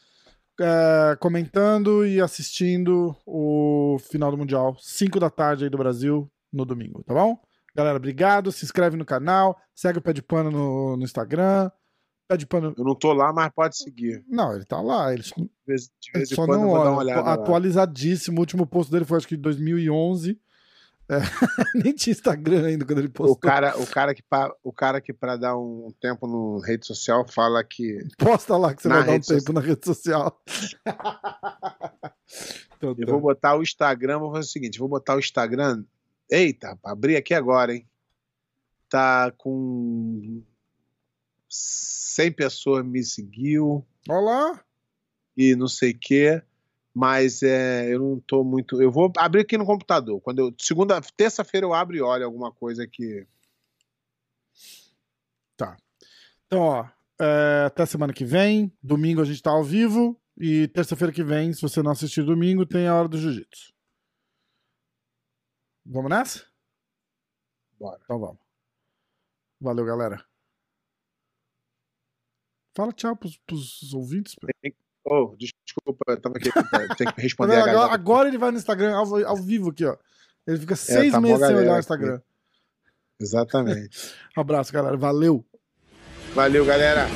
é, comentando e assistindo o final do Mundial, 5 da tarde aí do Brasil, no domingo, tá bom? Galera, obrigado. Se inscreve no canal, segue o Pé de Pano no, no Instagram. Pé de Pano. Eu não tô lá, mas pode seguir. Não, ele tá lá. Ele, De vez, de ele vez em só não olha. Atualizadíssimo. O último post dele foi acho que de 2011. É, nem tinha Instagram ainda quando ele postou. O cara, o cara que pa- o cara que para dar um tempo no rede social fala que Posta lá que você vai dar um tempo na rede social. Então, eu tá. vou botar o Instagram, vou fazer o seguinte, vou botar o Instagram. Eita, abri aqui agora, hein? Tá com 100 pessoas me seguiu Olha lá. e não sei o quê. Mas é, eu não tô muito. Eu vou abrir aqui no computador. Quando eu, segunda, terça-feira eu abro e olho alguma coisa que. Tá. Então, ó, é, até semana que vem. Domingo a gente tá ao vivo. E terça-feira que vem, se você não assistir domingo, tem a hora do jiu-jitsu. Vamos nessa? Bora. Então vamos. Valeu, galera. Fala tchau pros, pros ouvintes. Oh, desculpa, eu tava aqui. Tem que Tá responder a agora, agora ele vai no Instagram ao, ao vivo aqui, ó. Ele fica seis tá mó meses sem olhar o aqui. Instagram. Exatamente. Um abraço, galera. Valeu. Valeu, galera.